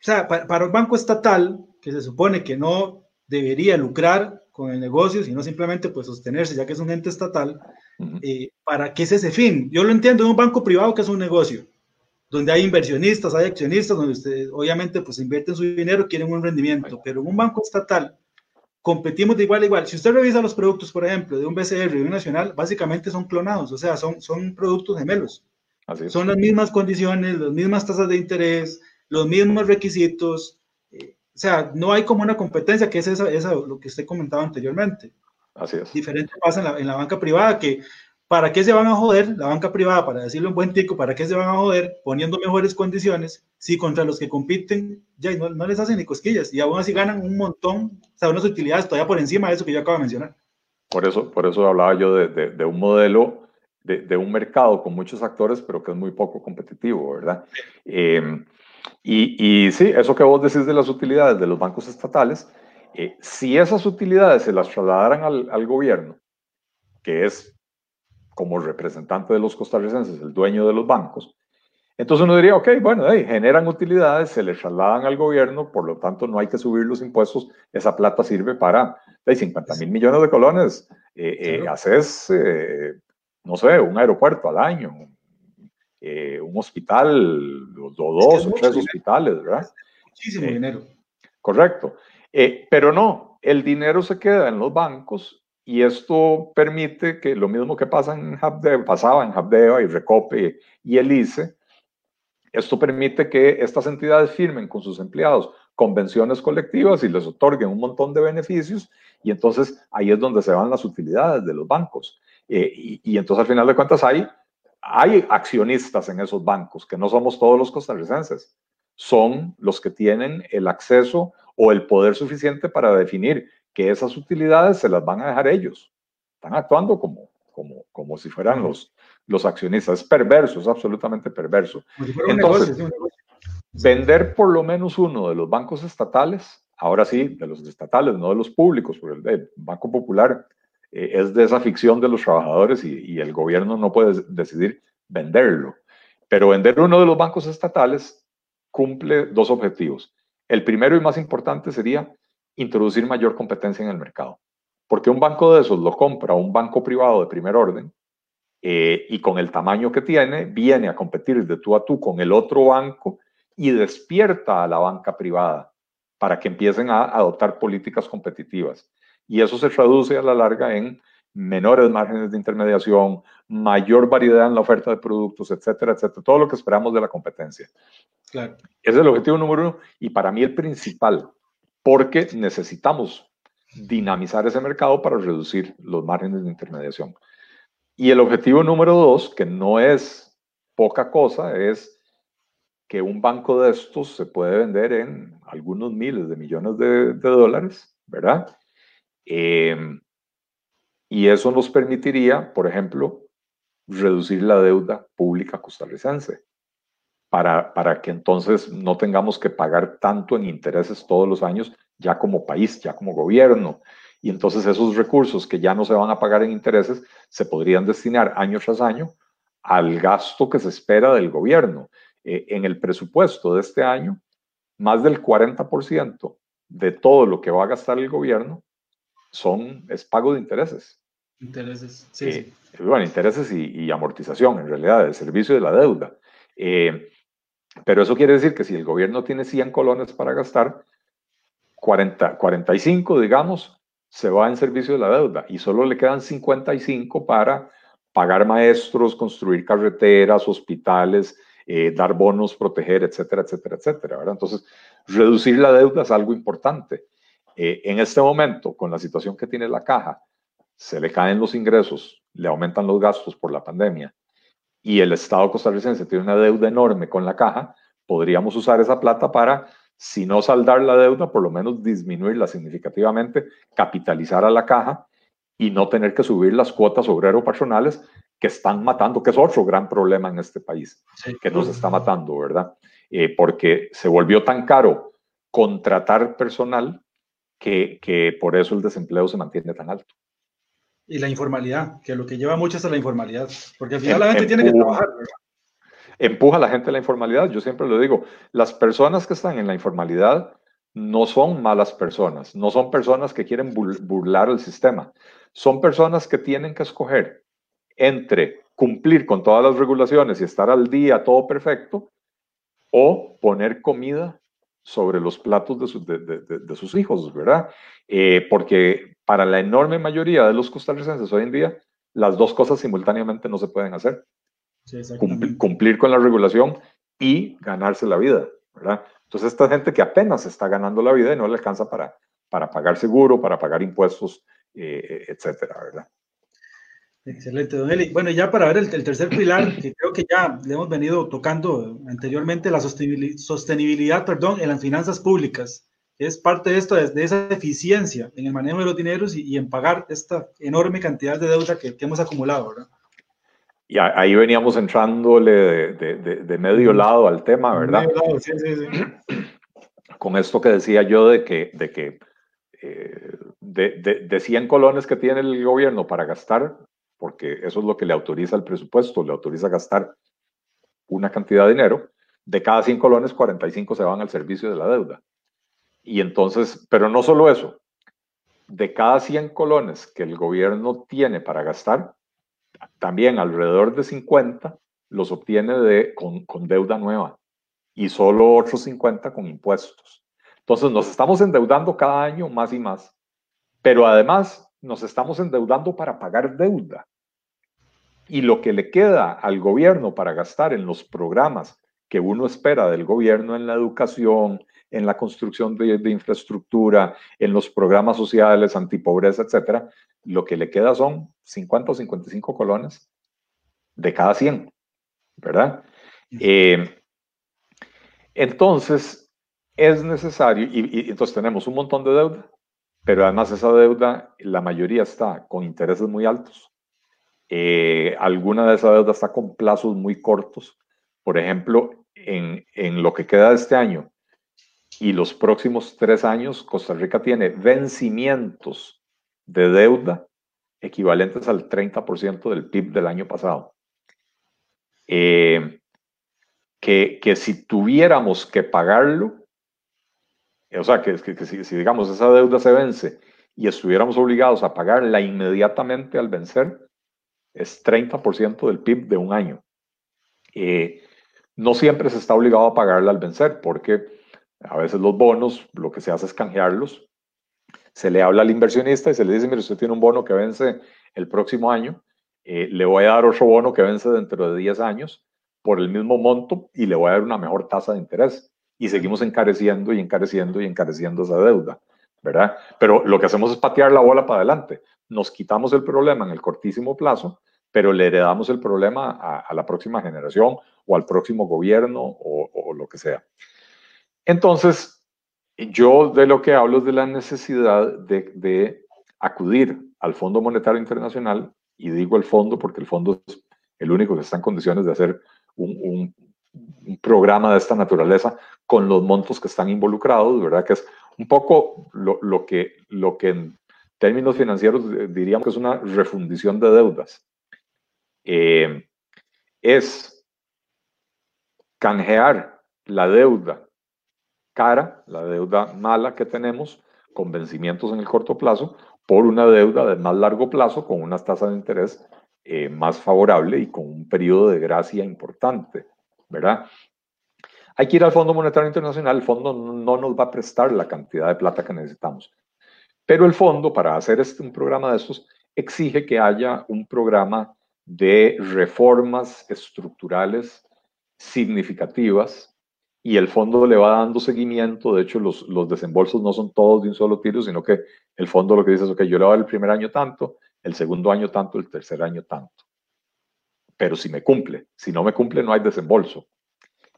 O sea, para, para, un banco estatal, que se supone que no debería lucrar con el negocio, sino simplemente pues sostenerse, ya que es un ente estatal, eh, ¿para qué es ese fin? Yo lo entiendo en un banco privado que es un negocio, donde hay inversionistas, hay accionistas, donde ustedes obviamente pues invierten su dinero, quieren un rendimiento, pero en un banco estatal competimos de igual a igual. Si usted revisa los productos, por ejemplo, de un BCR, de un nacional, básicamente son clonados, o sea, son, son productos gemelos. Son las mismas condiciones, las mismas tasas de interés, los mismos requisitos. Eh, o sea, no hay como una competencia, que es esa, esa, lo que usted comentaba anteriormente. Así es. Diferente pasa en la, en la banca privada, que ¿Para qué se van a joder la banca privada, para decirlo un buen tico, para qué se van a joder poniendo mejores condiciones si contra los que compiten ya no, no les hacen ni cosquillas y aún así ganan un montón, o sea, unas utilidades todavía por encima de eso que yo acabo de mencionar? Por eso, por eso hablaba yo de, de, un modelo, de, de, un mercado con muchos actores, pero que es muy poco competitivo, ¿verdad? Eh, y, y, sí, eso que vos decís de las utilidades de los bancos estatales, eh, si esas utilidades se las trasladaran al, al gobierno, que es como representante de los costarricenses, el dueño de los bancos. Entonces uno diría, ok, bueno, generan utilidades, se les trasladan al gobierno, por lo tanto no hay que subir los impuestos, esa plata sirve para de 50 mil millones de colones, eh, eh haces, eh, no sé, un aeropuerto al año, un hospital, o dos o tres hospitales, ¿verdad? Muchísimo dinero. Correcto. pero no, el dinero se queda en los bancos y esto permite que lo mismo que pasa en pasaba en Habdeo y Recope y el ICE, esto permite que estas entidades firmen con sus empleados convenciones colectivas y les otorguen un montón de beneficios y entonces ahí es donde se van las utilidades de los bancos. Eh, y, y, entonces al final de cuentas hay, hay accionistas en esos bancos, que no somos todos los costarricenses, son los que tienen el acceso o el poder suficiente para definir que esas utilidades se las van a dejar ellos. Están actuando como, como, como si fueran los, los accionistas. Es perverso, es absolutamente perverso. Entonces, vender por lo menos uno de los bancos estatales, ahora sí, de los estatales, no de los públicos, porque el, Banco Popular eh, es de esa ficción de los trabajadores y, y el gobierno no puede decidir venderlo. Pero vender uno de los bancos estatales cumple dos objetivos. El primero y más importante sería introducir mayor competencia en el mercado. Porque un banco de esos lo compra un banco privado de primer orden eh, y con el tamaño que tiene, viene a competir de tú a tú con el otro banco y despierta a la banca privada para que empiecen a adoptar políticas competitivas. Y eso se traduce a la larga en menores márgenes de intermediación, mayor variedad en la oferta de productos, etcétera, etcétera. Todo lo que esperamos de la competencia. Claro. Ese es el objetivo número uno y para mí el principal, porque necesitamos dinamizar ese mercado para reducir los márgenes de intermediación. Y el objetivo número dos, que no es poca cosa, es que un banco de estos se puede vender en algunos miles de millones de, dólares, ¿verdad? Em, y eso nos permitiría, por ejemplo, reducir la deuda pública costarricense para, para que entonces no tengamos que pagar tanto en intereses todos los años, ya como país, ya como gobierno. Y entonces esos recursos que ya no se van a pagar en intereses se podrían destinar año tras año al gasto que se espera del gobierno. Eh, en el presupuesto de este año, más del 40% de todo lo que va a gastar el gobierno son, es pago de intereses. Intereses, sí. Eh, bueno, intereses y, amortización, en realidad, del servicio de la deuda. Eh, pero eso quiere decir que si el gobierno tiene 100 colones para gastar, 40, 45, digamos, se va en servicio de la deuda y solo le quedan 55 para pagar maestros, construir carreteras, hospitales, eh, dar bonos, proteger, etcétera, etcétera, etcétera. Entonces, reducir la deuda es algo importante. Eh, en este momento, con la situación que tiene la caja, se le caen los ingresos, le aumentan los gastos por la pandemia y el Estado costarricense tiene una deuda enorme con la caja, podríamos usar esa plata para, si no saldar la deuda, por lo menos disminuirla significativamente, capitalizar a la caja y no tener que subir las cuotas obrero-patronales que están matando, que es otro gran problema en este país, que nos está matando, ¿verdad? Eh, porque se volvió tan caro contratar personal que, que por eso el desempleo se mantiene tan alto y la informalidad, que lo que lleva mucho es a la informalidad, porque al final la gente tiene que trabajar. Empuja a la gente a la informalidad, yo siempre lo digo, las personas que están en la informalidad no son malas personas, no son personas que quieren burlar el sistema, son personas que tienen que escoger entre cumplir con todas las regulaciones y estar al día todo perfecto o poner comida sobre los platos de, sus hijos, ¿verdad? Eh, porque para la enorme mayoría de los costarricenses hoy en día, las dos cosas simultáneamente no se pueden hacer. cumplir, con la regulación y ganarse la vida, ¿verdad? Entonces, esta gente que apenas está ganando la vida y no le alcanza para, para pagar seguro, para pagar impuestos, eh, etcétera, ¿verdad? Excelente, don Eli. Bueno, ya para ver el, tercer pilar, que creo que ya le hemos venido tocando anteriormente, la sostenibilidad, perdón, en las finanzas públicas, que es parte de esto, de, esa eficiencia en el manejo de los dineros y, en pagar esta enorme cantidad de deuda que, hemos acumulado, ¿verdad? Y ahí veníamos entrándole de, medio lado al tema, ¿verdad? Medio lado, sí, sí, sí. Con esto que decía yo de que, de que eh, de, de, 100 colones que tiene el gobierno para gastar, porque eso es lo que le autoriza el presupuesto, le autoriza gastar una cantidad de dinero, de cada 100 colones, 45 se van al servicio de la deuda. Y entonces, pero no solo eso, de cada 100 colones que el gobierno tiene para gastar, también alrededor de 50 los obtiene de, con, con deuda nueva y solo otros 50 con impuestos. Entonces nos estamos endeudando cada año más y más, pero además nos estamos endeudando para pagar deuda. Y lo que le queda al gobierno para gastar en los programas que uno espera del gobierno en la educación, en la construcción de, infraestructura, en los programas sociales, antipobreza, etcétera, lo que le queda son 50 o 55 colones de cada 100, ¿verdad? Eh, entonces, es necesario, y, entonces tenemos un montón de deuda, pero además esa deuda, la mayoría está con intereses muy altos. Eh, alguna de esa deuda está con plazos muy cortos. Por ejemplo, en, en lo que queda de este año, y los próximos tres años Costa Rica tiene vencimientos de deuda equivalentes al 30% del PIB del año pasado. Eh, que, que, si tuviéramos que pagarlo, o sea, que, que, si, si, digamos esa deuda se vence y estuviéramos obligados a pagarla inmediatamente al vencer, es 30% del PIB de un año. Eh, no siempre se está obligado a pagarla al vencer, porque a veces los bonos, lo que se hace es canjearlos. Se le habla al inversionista y se le dice, mire, usted tiene un bono que vence el próximo año, eh, le voy a dar otro bono que vence dentro de 10 años por el mismo monto y le voy a dar una mejor tasa de interés. Y seguimos encareciendo y encareciendo y encareciendo esa deuda, ¿verdad? Pero lo que hacemos es patear la bola para adelante. Nos quitamos el problema en el cortísimo plazo, pero le heredamos el problema a, la próxima generación o al próximo gobierno o, lo que sea. Entonces, yo de lo que hablo es de la necesidad de, acudir al Fondo Monetario Internacional, y digo el fondo porque el fondo es el único que está en condiciones de hacer un, programa de esta naturaleza con los montos que están involucrados, ¿verdad? Que es un poco lo, que, lo que en términos financieros diríamos que es una refundición de deudas. Eh, es canjear la deuda cara, la deuda mala que tenemos, con vencimientos en el corto plazo, por una deuda de más largo plazo con unas tasas de interés eh, más favorable y con un periodo de gracia importante, ¿verdad? Hay que ir al Fondo Monetario Internacional, el fondo no nos va a prestar la cantidad de plata que necesitamos, pero el fondo para hacer este, un programa de estos exige que haya un programa de reformas estructurales significativas y el fondo le va dando seguimiento. De hecho, los, los desembolsos no son todos de un solo tiro, sino que el fondo lo que dice es, ok, yo le voy el primer año tanto, el segundo año tanto, el tercer año tanto. Pero si me cumple, si no me cumple, no hay desembolso.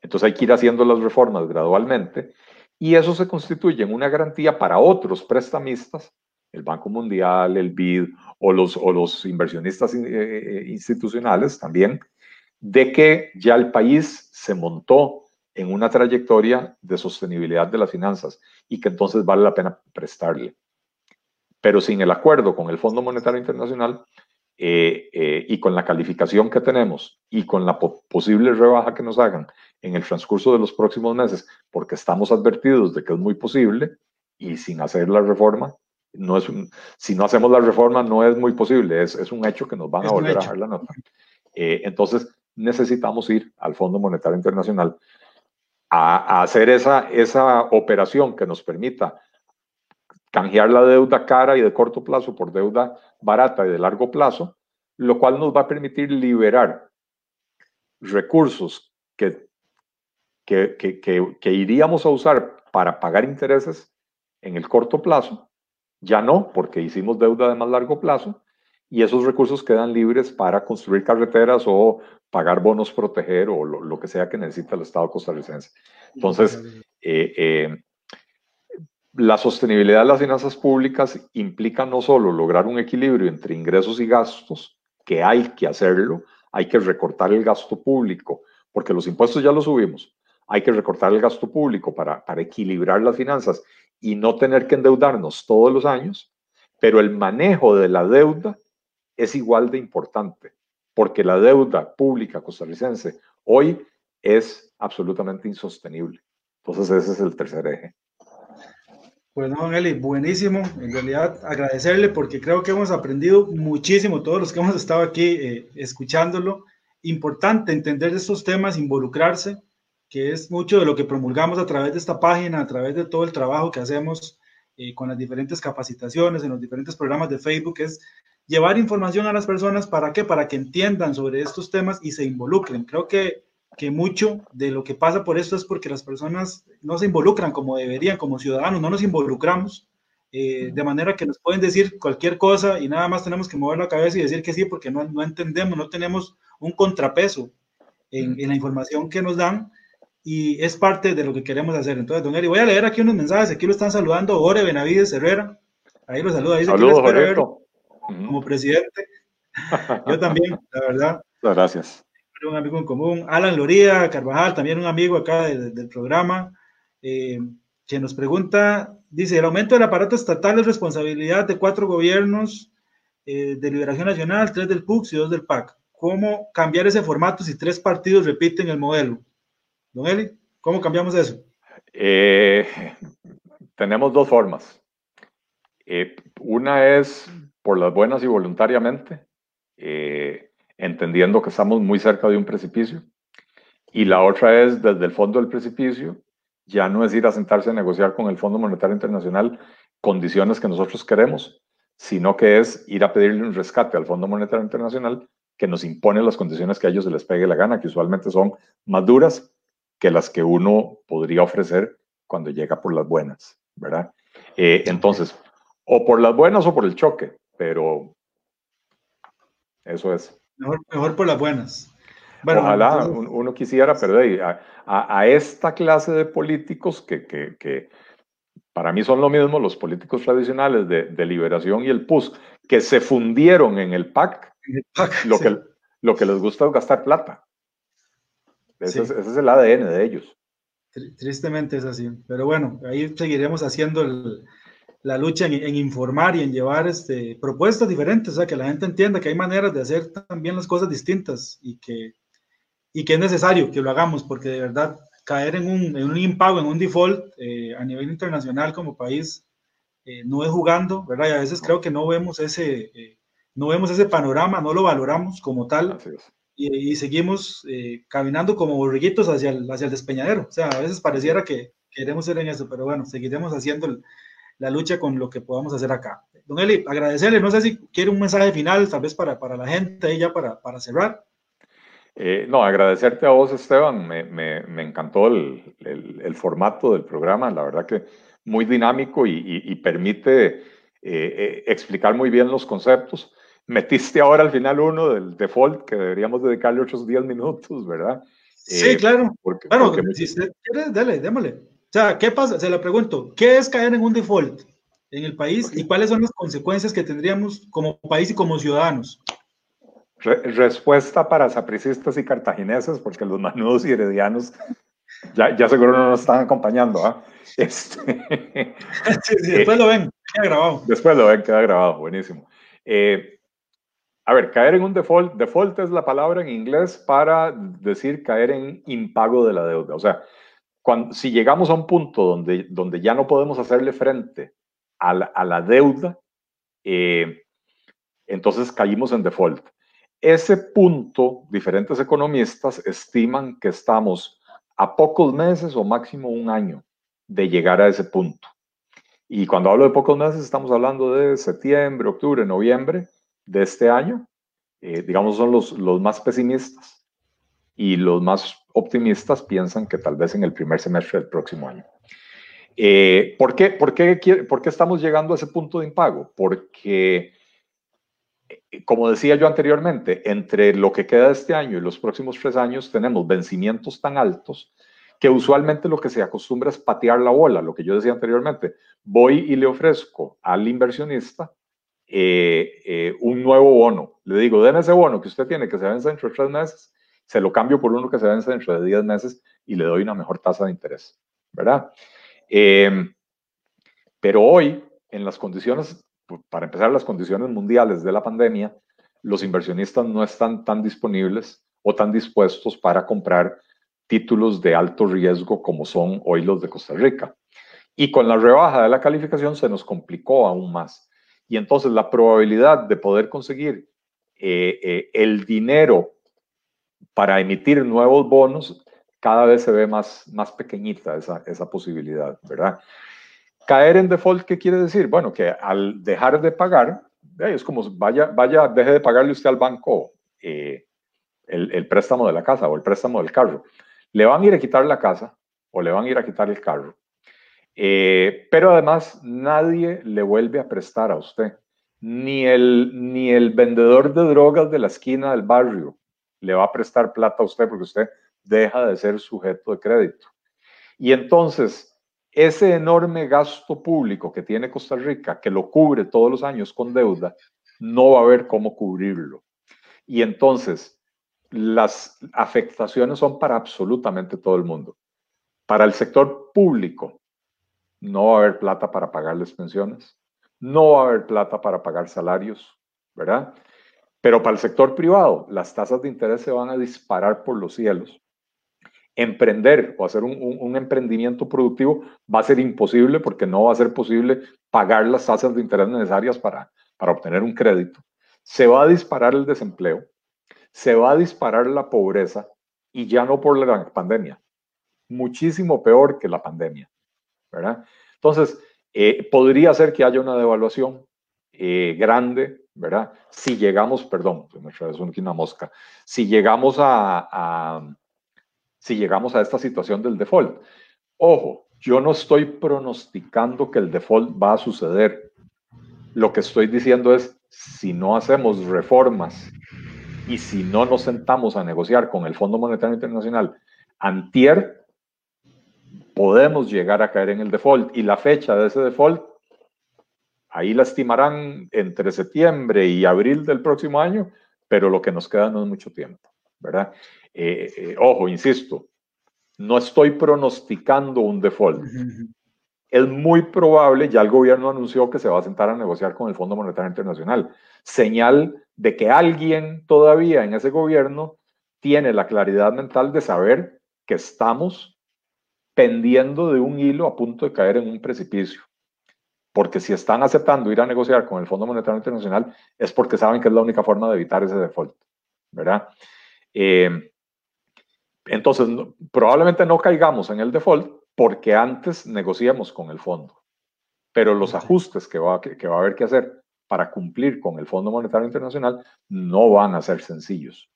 Entonces hay que ir haciendo las reformas gradualmente y eso se constituye en una garantía para otros prestamistas, el Banco Mundial, el BID o los, o los inversionistas eh, eh, institucionales también, de que ya el país se montó en una trayectoria de sostenibilidad de las finanzas y que entonces vale la pena prestarle. Pero sin el acuerdo con el Fondo Monetario Internacional eh, eh, y con la calificación que tenemos y con la posible rebaja que nos hagan en el transcurso de los próximos meses, porque estamos advertidos de que es muy posible y sin hacer la reforma, no es si no hacemos la reforma no es muy posible, es, es un hecho que nos van a volver a bajar la nota. Eh, entonces necesitamos ir al Fondo Monetario Internacional a, hacer esa, esa operación que nos permita canjear la deuda cara y de corto plazo por deuda barata y de largo plazo, lo cual nos va a permitir liberar recursos que, que, que, que, iríamos a usar para pagar intereses en el corto plazo, ya no, porque hicimos deuda de más largo plazo, y esos recursos quedan libres para construir carreteras o pagar bonos proteger o lo, que sea que necesita el Estado costarricense. Entonces, eh, eh, la sostenibilidad de las finanzas públicas implica no solo lograr un equilibrio entre ingresos y gastos, que hay que hacerlo, hay que recortar el gasto público, porque los impuestos ya los subimos, hay que recortar el gasto público para, para equilibrar las finanzas y no tener que endeudarnos todos los años, pero el manejo de la deuda es igual de importante porque la deuda pública costarricense hoy es absolutamente insostenible. Entonces ese es el tercer eje. Pues no, Eli, buenísimo. En realidad, agradecerle porque creo que hemos aprendido muchísimo, todos los que hemos estado aquí eh, escuchándolo. Importante entender estos temas, involucrarse, que es mucho de lo que promulgamos a través de esta página, a través de todo el trabajo que hacemos eh, con las diferentes capacitaciones en los diferentes programas de Facebook, es llevar información a las personas para qué, para que entiendan sobre estos temas y se involucren. Creo que, que mucho de lo que pasa por esto es porque las personas no se involucran como deberían, como ciudadanos, no nos involucramos. Eh, de manera que nos pueden decir cualquier cosa y nada más tenemos que mover la cabeza y decir que sí porque no, no entendemos, no tenemos un contrapeso en, en, la información que nos dan y es parte de lo que queremos hacer. Entonces, don Eri, voy a leer aquí unos mensajes, aquí lo están saludando Ore Benavides Herrera, ahí lo saluda, dice Saludos, que como presidente. <laughs> Yo también, la verdad. Muchas gracias. Un amigo en común. Alan Loría Carvajal, también un amigo acá de, de, del programa, eh, que nos pregunta, dice, el aumento del aparato estatal es responsabilidad de cuatro gobiernos eh, de Liberación Nacional, tres del PUC y dos del PAC. ¿Cómo cambiar ese formato si tres partidos repiten el modelo? Don Eli, ¿cómo cambiamos eso? Eh, tenemos dos formas. Eh, una es por las buenas y voluntariamente, eh, entendiendo que estamos muy cerca de un precipicio. Y la otra es desde el fondo del precipicio, ya no es ir a sentarse a negociar con el Fondo Monetario Internacional condiciones que nosotros queremos, sino que es ir a pedirle un rescate al Fondo Monetario Internacional que nos impone las condiciones que a ellos se les pegue la gana, que usualmente son más duras que las que uno podría ofrecer cuando llega por las buenas, ¿verdad? Eh, entonces, o por las buenas o por el choque, pero eso es. Mejor, mejor por las buenas. Bueno, Ojalá entonces... uno quisiera, pero a, a, a, esta clase de políticos que, que, que, para mí son lo mismo los políticos tradicionales de, de, Liberación y el PUS, que se fundieron en el PAC, el PAC lo, sí. que, lo que les gusta es gastar plata. Ese, sí. es, ese es el ADN de ellos. Tristemente es así, pero bueno, ahí seguiremos haciendo el, la lucha en, en, informar y en llevar este, propuestas diferentes, o sea, que la gente entienda que hay maneras de hacer también las cosas distintas y que, y que es necesario que lo hagamos, porque de verdad caer en un, en un impago, en un default eh, a nivel internacional como país, eh, no es jugando, ¿verdad? Y a veces creo que no vemos ese, eh, no vemos ese panorama, no lo valoramos como tal. Y, y, seguimos eh, caminando como borriguitos hacia el, hacia el despeñadero. O sea, a veces pareciera que queremos ser en eso, pero bueno, seguiremos haciendo el, la lucha con lo que podamos hacer acá. Don Eli, agradecerle, no sé si quiere un mensaje final, tal vez para, para la gente, ahí ya para, para cerrar. Eh, no, agradecerte a vos, Esteban, me, me, me encantó el, el, el, formato del programa, la verdad que muy dinámico y, y, y permite eh, eh, explicar muy bien los conceptos. Metiste ahora al final uno del default, que deberíamos dedicarle otros 10 minutos, ¿verdad? Sí, eh, claro. Porque, claro, porque si usted quiere, dale, démosle. O sea, ¿qué pasa? Se le pregunto, ¿qué es caer en un default en el país okay. y cuáles son las consecuencias que tendríamos como país y como ciudadanos? Re respuesta para sapricistas y cartagineses, porque los manudos y heredianos ya, ya seguro no nos están acompañando. ¿ah? <laughs> Este... sí, sí, después eh, lo ven, queda grabado. Después lo ven, queda grabado, buenísimo. Eh, a ver, caer en un default, default es la palabra en inglés para decir caer en impago de la deuda. O sea, cuando, si llegamos a un punto donde, donde ya no podemos hacerle frente a la, a la deuda, eh, entonces caímos en default. Ese punto, diferentes economistas estiman que estamos a pocos meses o máximo un año de llegar a ese punto. Y cuando hablo de pocos meses, estamos hablando de septiembre, octubre, noviembre de este año. Eh, digamos, son los, los más pesimistas y los más optimistas piensan que tal vez en el primer semestre del próximo año. Eh, ¿por, qué, por, qué, ¿Por qué estamos llegando a ese punto de impago? Porque, eh, como decía yo anteriormente, entre lo que queda de este año y los próximos tres años tenemos vencimientos tan altos que usualmente lo que se acostumbra es patear la bola, lo que yo decía anteriormente. Voy y le ofrezco al inversionista eh, eh, un nuevo bono. Le digo, den ese bono que usted tiene que se vence dentro de tres meses se lo cambio por uno que se vence dentro de 10 meses y le doy una mejor tasa de interés, ¿verdad? Eh, pero hoy, en las condiciones, para empezar, las condiciones mundiales de la pandemia, los inversionistas no están tan disponibles o tan dispuestos para comprar títulos de alto riesgo como son hoy los de Costa Rica. Y con la rebaja de la calificación se nos complicó aún más. Y entonces la probabilidad de poder conseguir eh, eh, el dinero para emitir nuevos bonos cada vez se ve más, más pequeñita esa, esa posibilidad, ¿verdad? Caer en default, ¿qué quiere decir? Bueno, que al dejar de pagar, es como vaya, vaya, deje de pagarle usted al banco eh, el, el, préstamo de la casa o el préstamo del carro. Le van a ir a quitar la casa o le van a ir a quitar el carro. Eh, pero además nadie le vuelve a prestar a usted. Ni el, ni el vendedor de drogas de la esquina del barrio le va a prestar plata a usted porque usted deja de ser sujeto de crédito. Y entonces, ese enorme gasto público que tiene Costa Rica, que lo cubre todos los años con deuda, no va a haber cómo cubrirlo. Y entonces, las afectaciones son para absolutamente todo el mundo. Para el sector público, no va a haber plata para pagarles pensiones, no va a haber plata para pagar salarios, ¿verdad? Pero para el sector privado, las tasas de interés se van a disparar por los cielos emprender o hacer un, emprendimiento productivo va a ser imposible porque no va a ser posible pagar las tasas de interés necesarias para, para obtener un crédito. Se va a disparar el desempleo, se va a disparar la pobreza y ya no por la pandemia, muchísimo peor que la pandemia, ¿verdad? Entonces, eh, podría ser que haya una devaluación eh, grande, ¿verdad? Si llegamos, perdón, me traes una mosca, si llegamos a si llegamos a esta situación del default. Ojo, yo no estoy pronosticando que el default va a suceder. Lo que estoy diciendo es, si no hacemos reformas y si no nos sentamos a negociar con el Fondo Monetario Internacional antier, podemos llegar a caer en el default. Y la fecha de ese default, ahí la estimarán entre septiembre y abril del próximo año, pero lo que nos queda no es mucho tiempo, ¿verdad? Eh, eh, ojo, insisto, no estoy pronosticando un default. Es muy probable, ya el gobierno anunció que se va a sentar a negociar con el Fondo Monetario Internacional, señal de que alguien todavía en ese gobierno tiene la claridad mental de saber que estamos pendiendo de un hilo a punto de caer en un precipicio. Porque si están aceptando ir a negociar con el Fondo Monetario Internacional es porque saben que es la única forma de evitar ese default, ¿verdad? Eh, entonces, probablemente no caigamos en el default porque antes negociamos con el fondo, pero los ajustes que va, que, va a haber que hacer para cumplir con el Fondo Monetario Internacional no van a ser sencillos.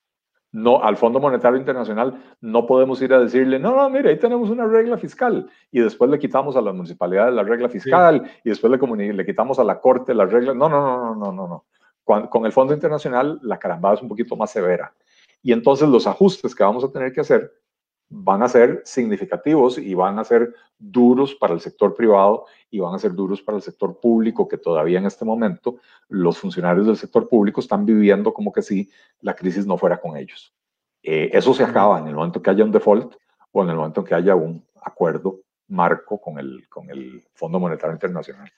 No, al Fondo Monetario Internacional no podemos ir a decirle, no, no, mire, ahí tenemos una regla fiscal y después le quitamos a las municipalidades la regla fiscal y después le, le quitamos a la Corte la regla. No, no, no, no, no, no. Con, con el Fondo Internacional la carambada es un poquito más severa. Y entonces los ajustes que vamos a tener que hacer van a ser significativos y van a ser duros para el sector privado y van a ser duros para el sector público, que todavía en este momento los funcionarios del sector público están viviendo como que si la crisis no fuera con ellos. Eh, eso se acaba en el momento que haya un default o en el momento que haya un acuerdo marco con el, con el Fondo Monetario Internacional.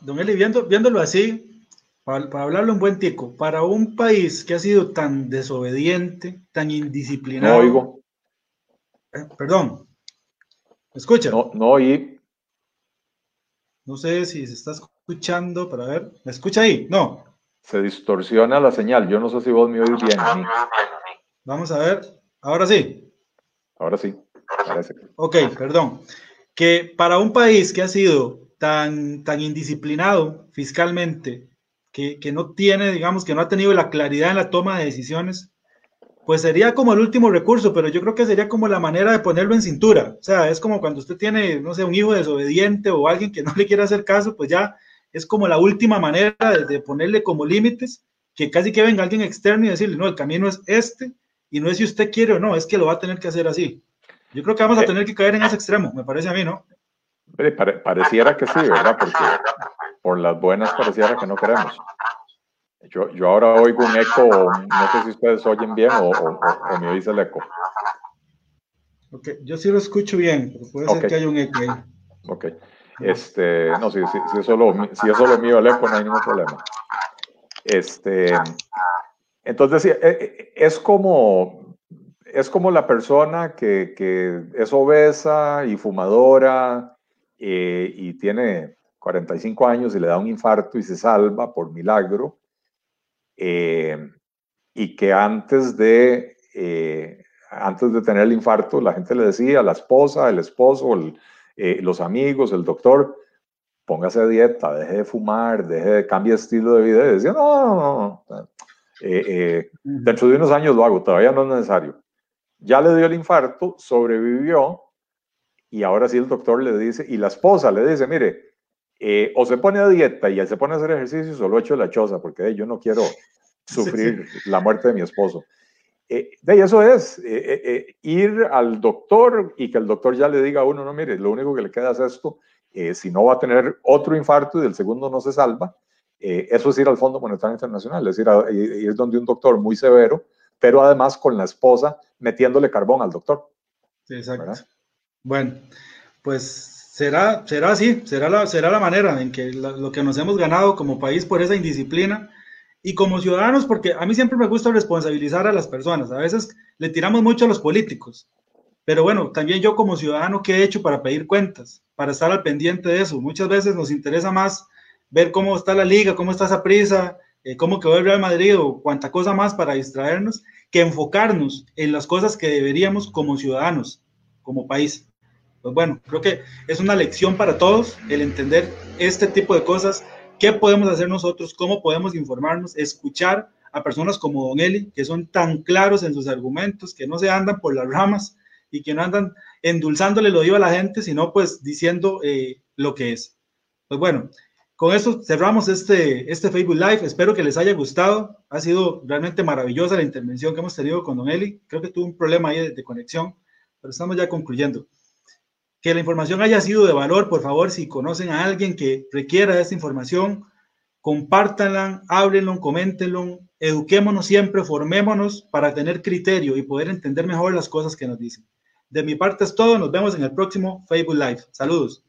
Don Eli, viéndolo así, para, hablarle un buen tico, para un país que ha sido tan desobediente, tan indisciplinado. No oigo. Eh, perdón. ¿Me escucha? No, no oí. No sé si se está escuchando, para ver. ¿Me escucha ahí? No. Se distorsiona la señal. Yo no sé si vos me oís bien. Vamos a ver. Ahora sí. Ahora sí. Ok, perdón. Que para un país que ha sido tan, tan indisciplinado fiscalmente, que, no tiene, digamos, que no ha tenido la claridad en la toma de decisiones, pues sería como el último recurso, pero yo creo que sería como la manera de ponerlo en cintura. O sea, es como cuando usted tiene, no sé, un hijo desobediente o alguien que no le quiere hacer caso, pues ya es como la última manera de, ponerle como límites, que casi que venga alguien externo y decirle, no, el camino es este, y no es si usted quiere o no, es que lo va a tener que hacer así. Yo creo que vamos a eh, tener que caer en ese extremo, me parece a mí, ¿no? pareciera que sí, ¿verdad? Porque por las buenas pareciera que no queremos. Yo, yo ahora oigo un eco, no sé si ustedes oyen bien o, o, me oís el eco. Ok, yo sí lo escucho bien, pero puede ser que haya un eco ahí. Ok, este, no, si, si, si, es solo, si es solo mío el eco, no hay ningún problema. Este, entonces, eh, eh, es como, es como la persona que, que es obesa y fumadora eh, y tiene 45 años y le da un infarto y se salva por milagro, eh, y que antes de, eh, antes de tener el infarto la gente le decía a la esposa, el esposo, los amigos, el doctor, póngase a dieta, deje de fumar, deje de cambiar estilo de vida, y decía, no, no, no, dentro de unos años lo hago, todavía no es necesario. Ya le dio el infarto, sobrevivió, y ahora sí el doctor le dice, y la esposa le dice, mire, eh, o se pone a dieta y él se pone a hacer ejercicio, solo echo la choza, porque yo no quiero <laughs> sufrir la muerte de mi esposo. Eh, de eso es, eh, ir al doctor y que el doctor ya le diga a uno, no, mire, lo único que le queda es esto, si no va a tener otro infarto y del segundo no se salva, eso es ir al Fondo Monetario Internacional, es ir, a, ir donde un doctor muy severo, pero además con la esposa metiéndole carbón al doctor. Sí, exacto. Bueno, pues será, será así, será la, manera en que lo que nos hemos ganado como país por esa indisciplina y como ciudadanos, porque a mí siempre me gusta responsabilizar a las personas, a veces le tiramos mucho a los políticos, pero bueno, también yo como ciudadano, ¿qué he hecho para pedir cuentas? Para estar al pendiente de eso. Muchas veces nos interesa más ver cómo está la liga, cómo está esa prisa, eh, cómo quedó el Real Madrid o cuánta cosa más para distraernos, que enfocarnos en las cosas que deberíamos como ciudadanos, como país pues bueno, creo que es una lección para todos el entender este tipo de cosas, qué podemos hacer nosotros, cómo podemos informarnos, escuchar a personas como Don Eli, que son tan claros en sus argumentos, que no se andan por las ramas y que no andan endulzándole lo digo a la gente, sino pues diciendo eh, lo que es. Pues bueno, con eso cerramos este, este Facebook Live. Espero que les haya gustado. Ha sido realmente maravillosa la intervención que hemos tenido con Don Eli. Creo que tuvo un problema ahí de conexión, pero estamos ya concluyendo que la información haya sido de valor, por favor, si conocen a alguien que requiera esta información, compártanla, háblenlo, coméntenlo, eduquémonos siempre, formémonos para tener criterio y poder entender mejor las cosas que nos dicen. De mi parte es todo, nos vemos en el próximo Facebook Live. Saludos.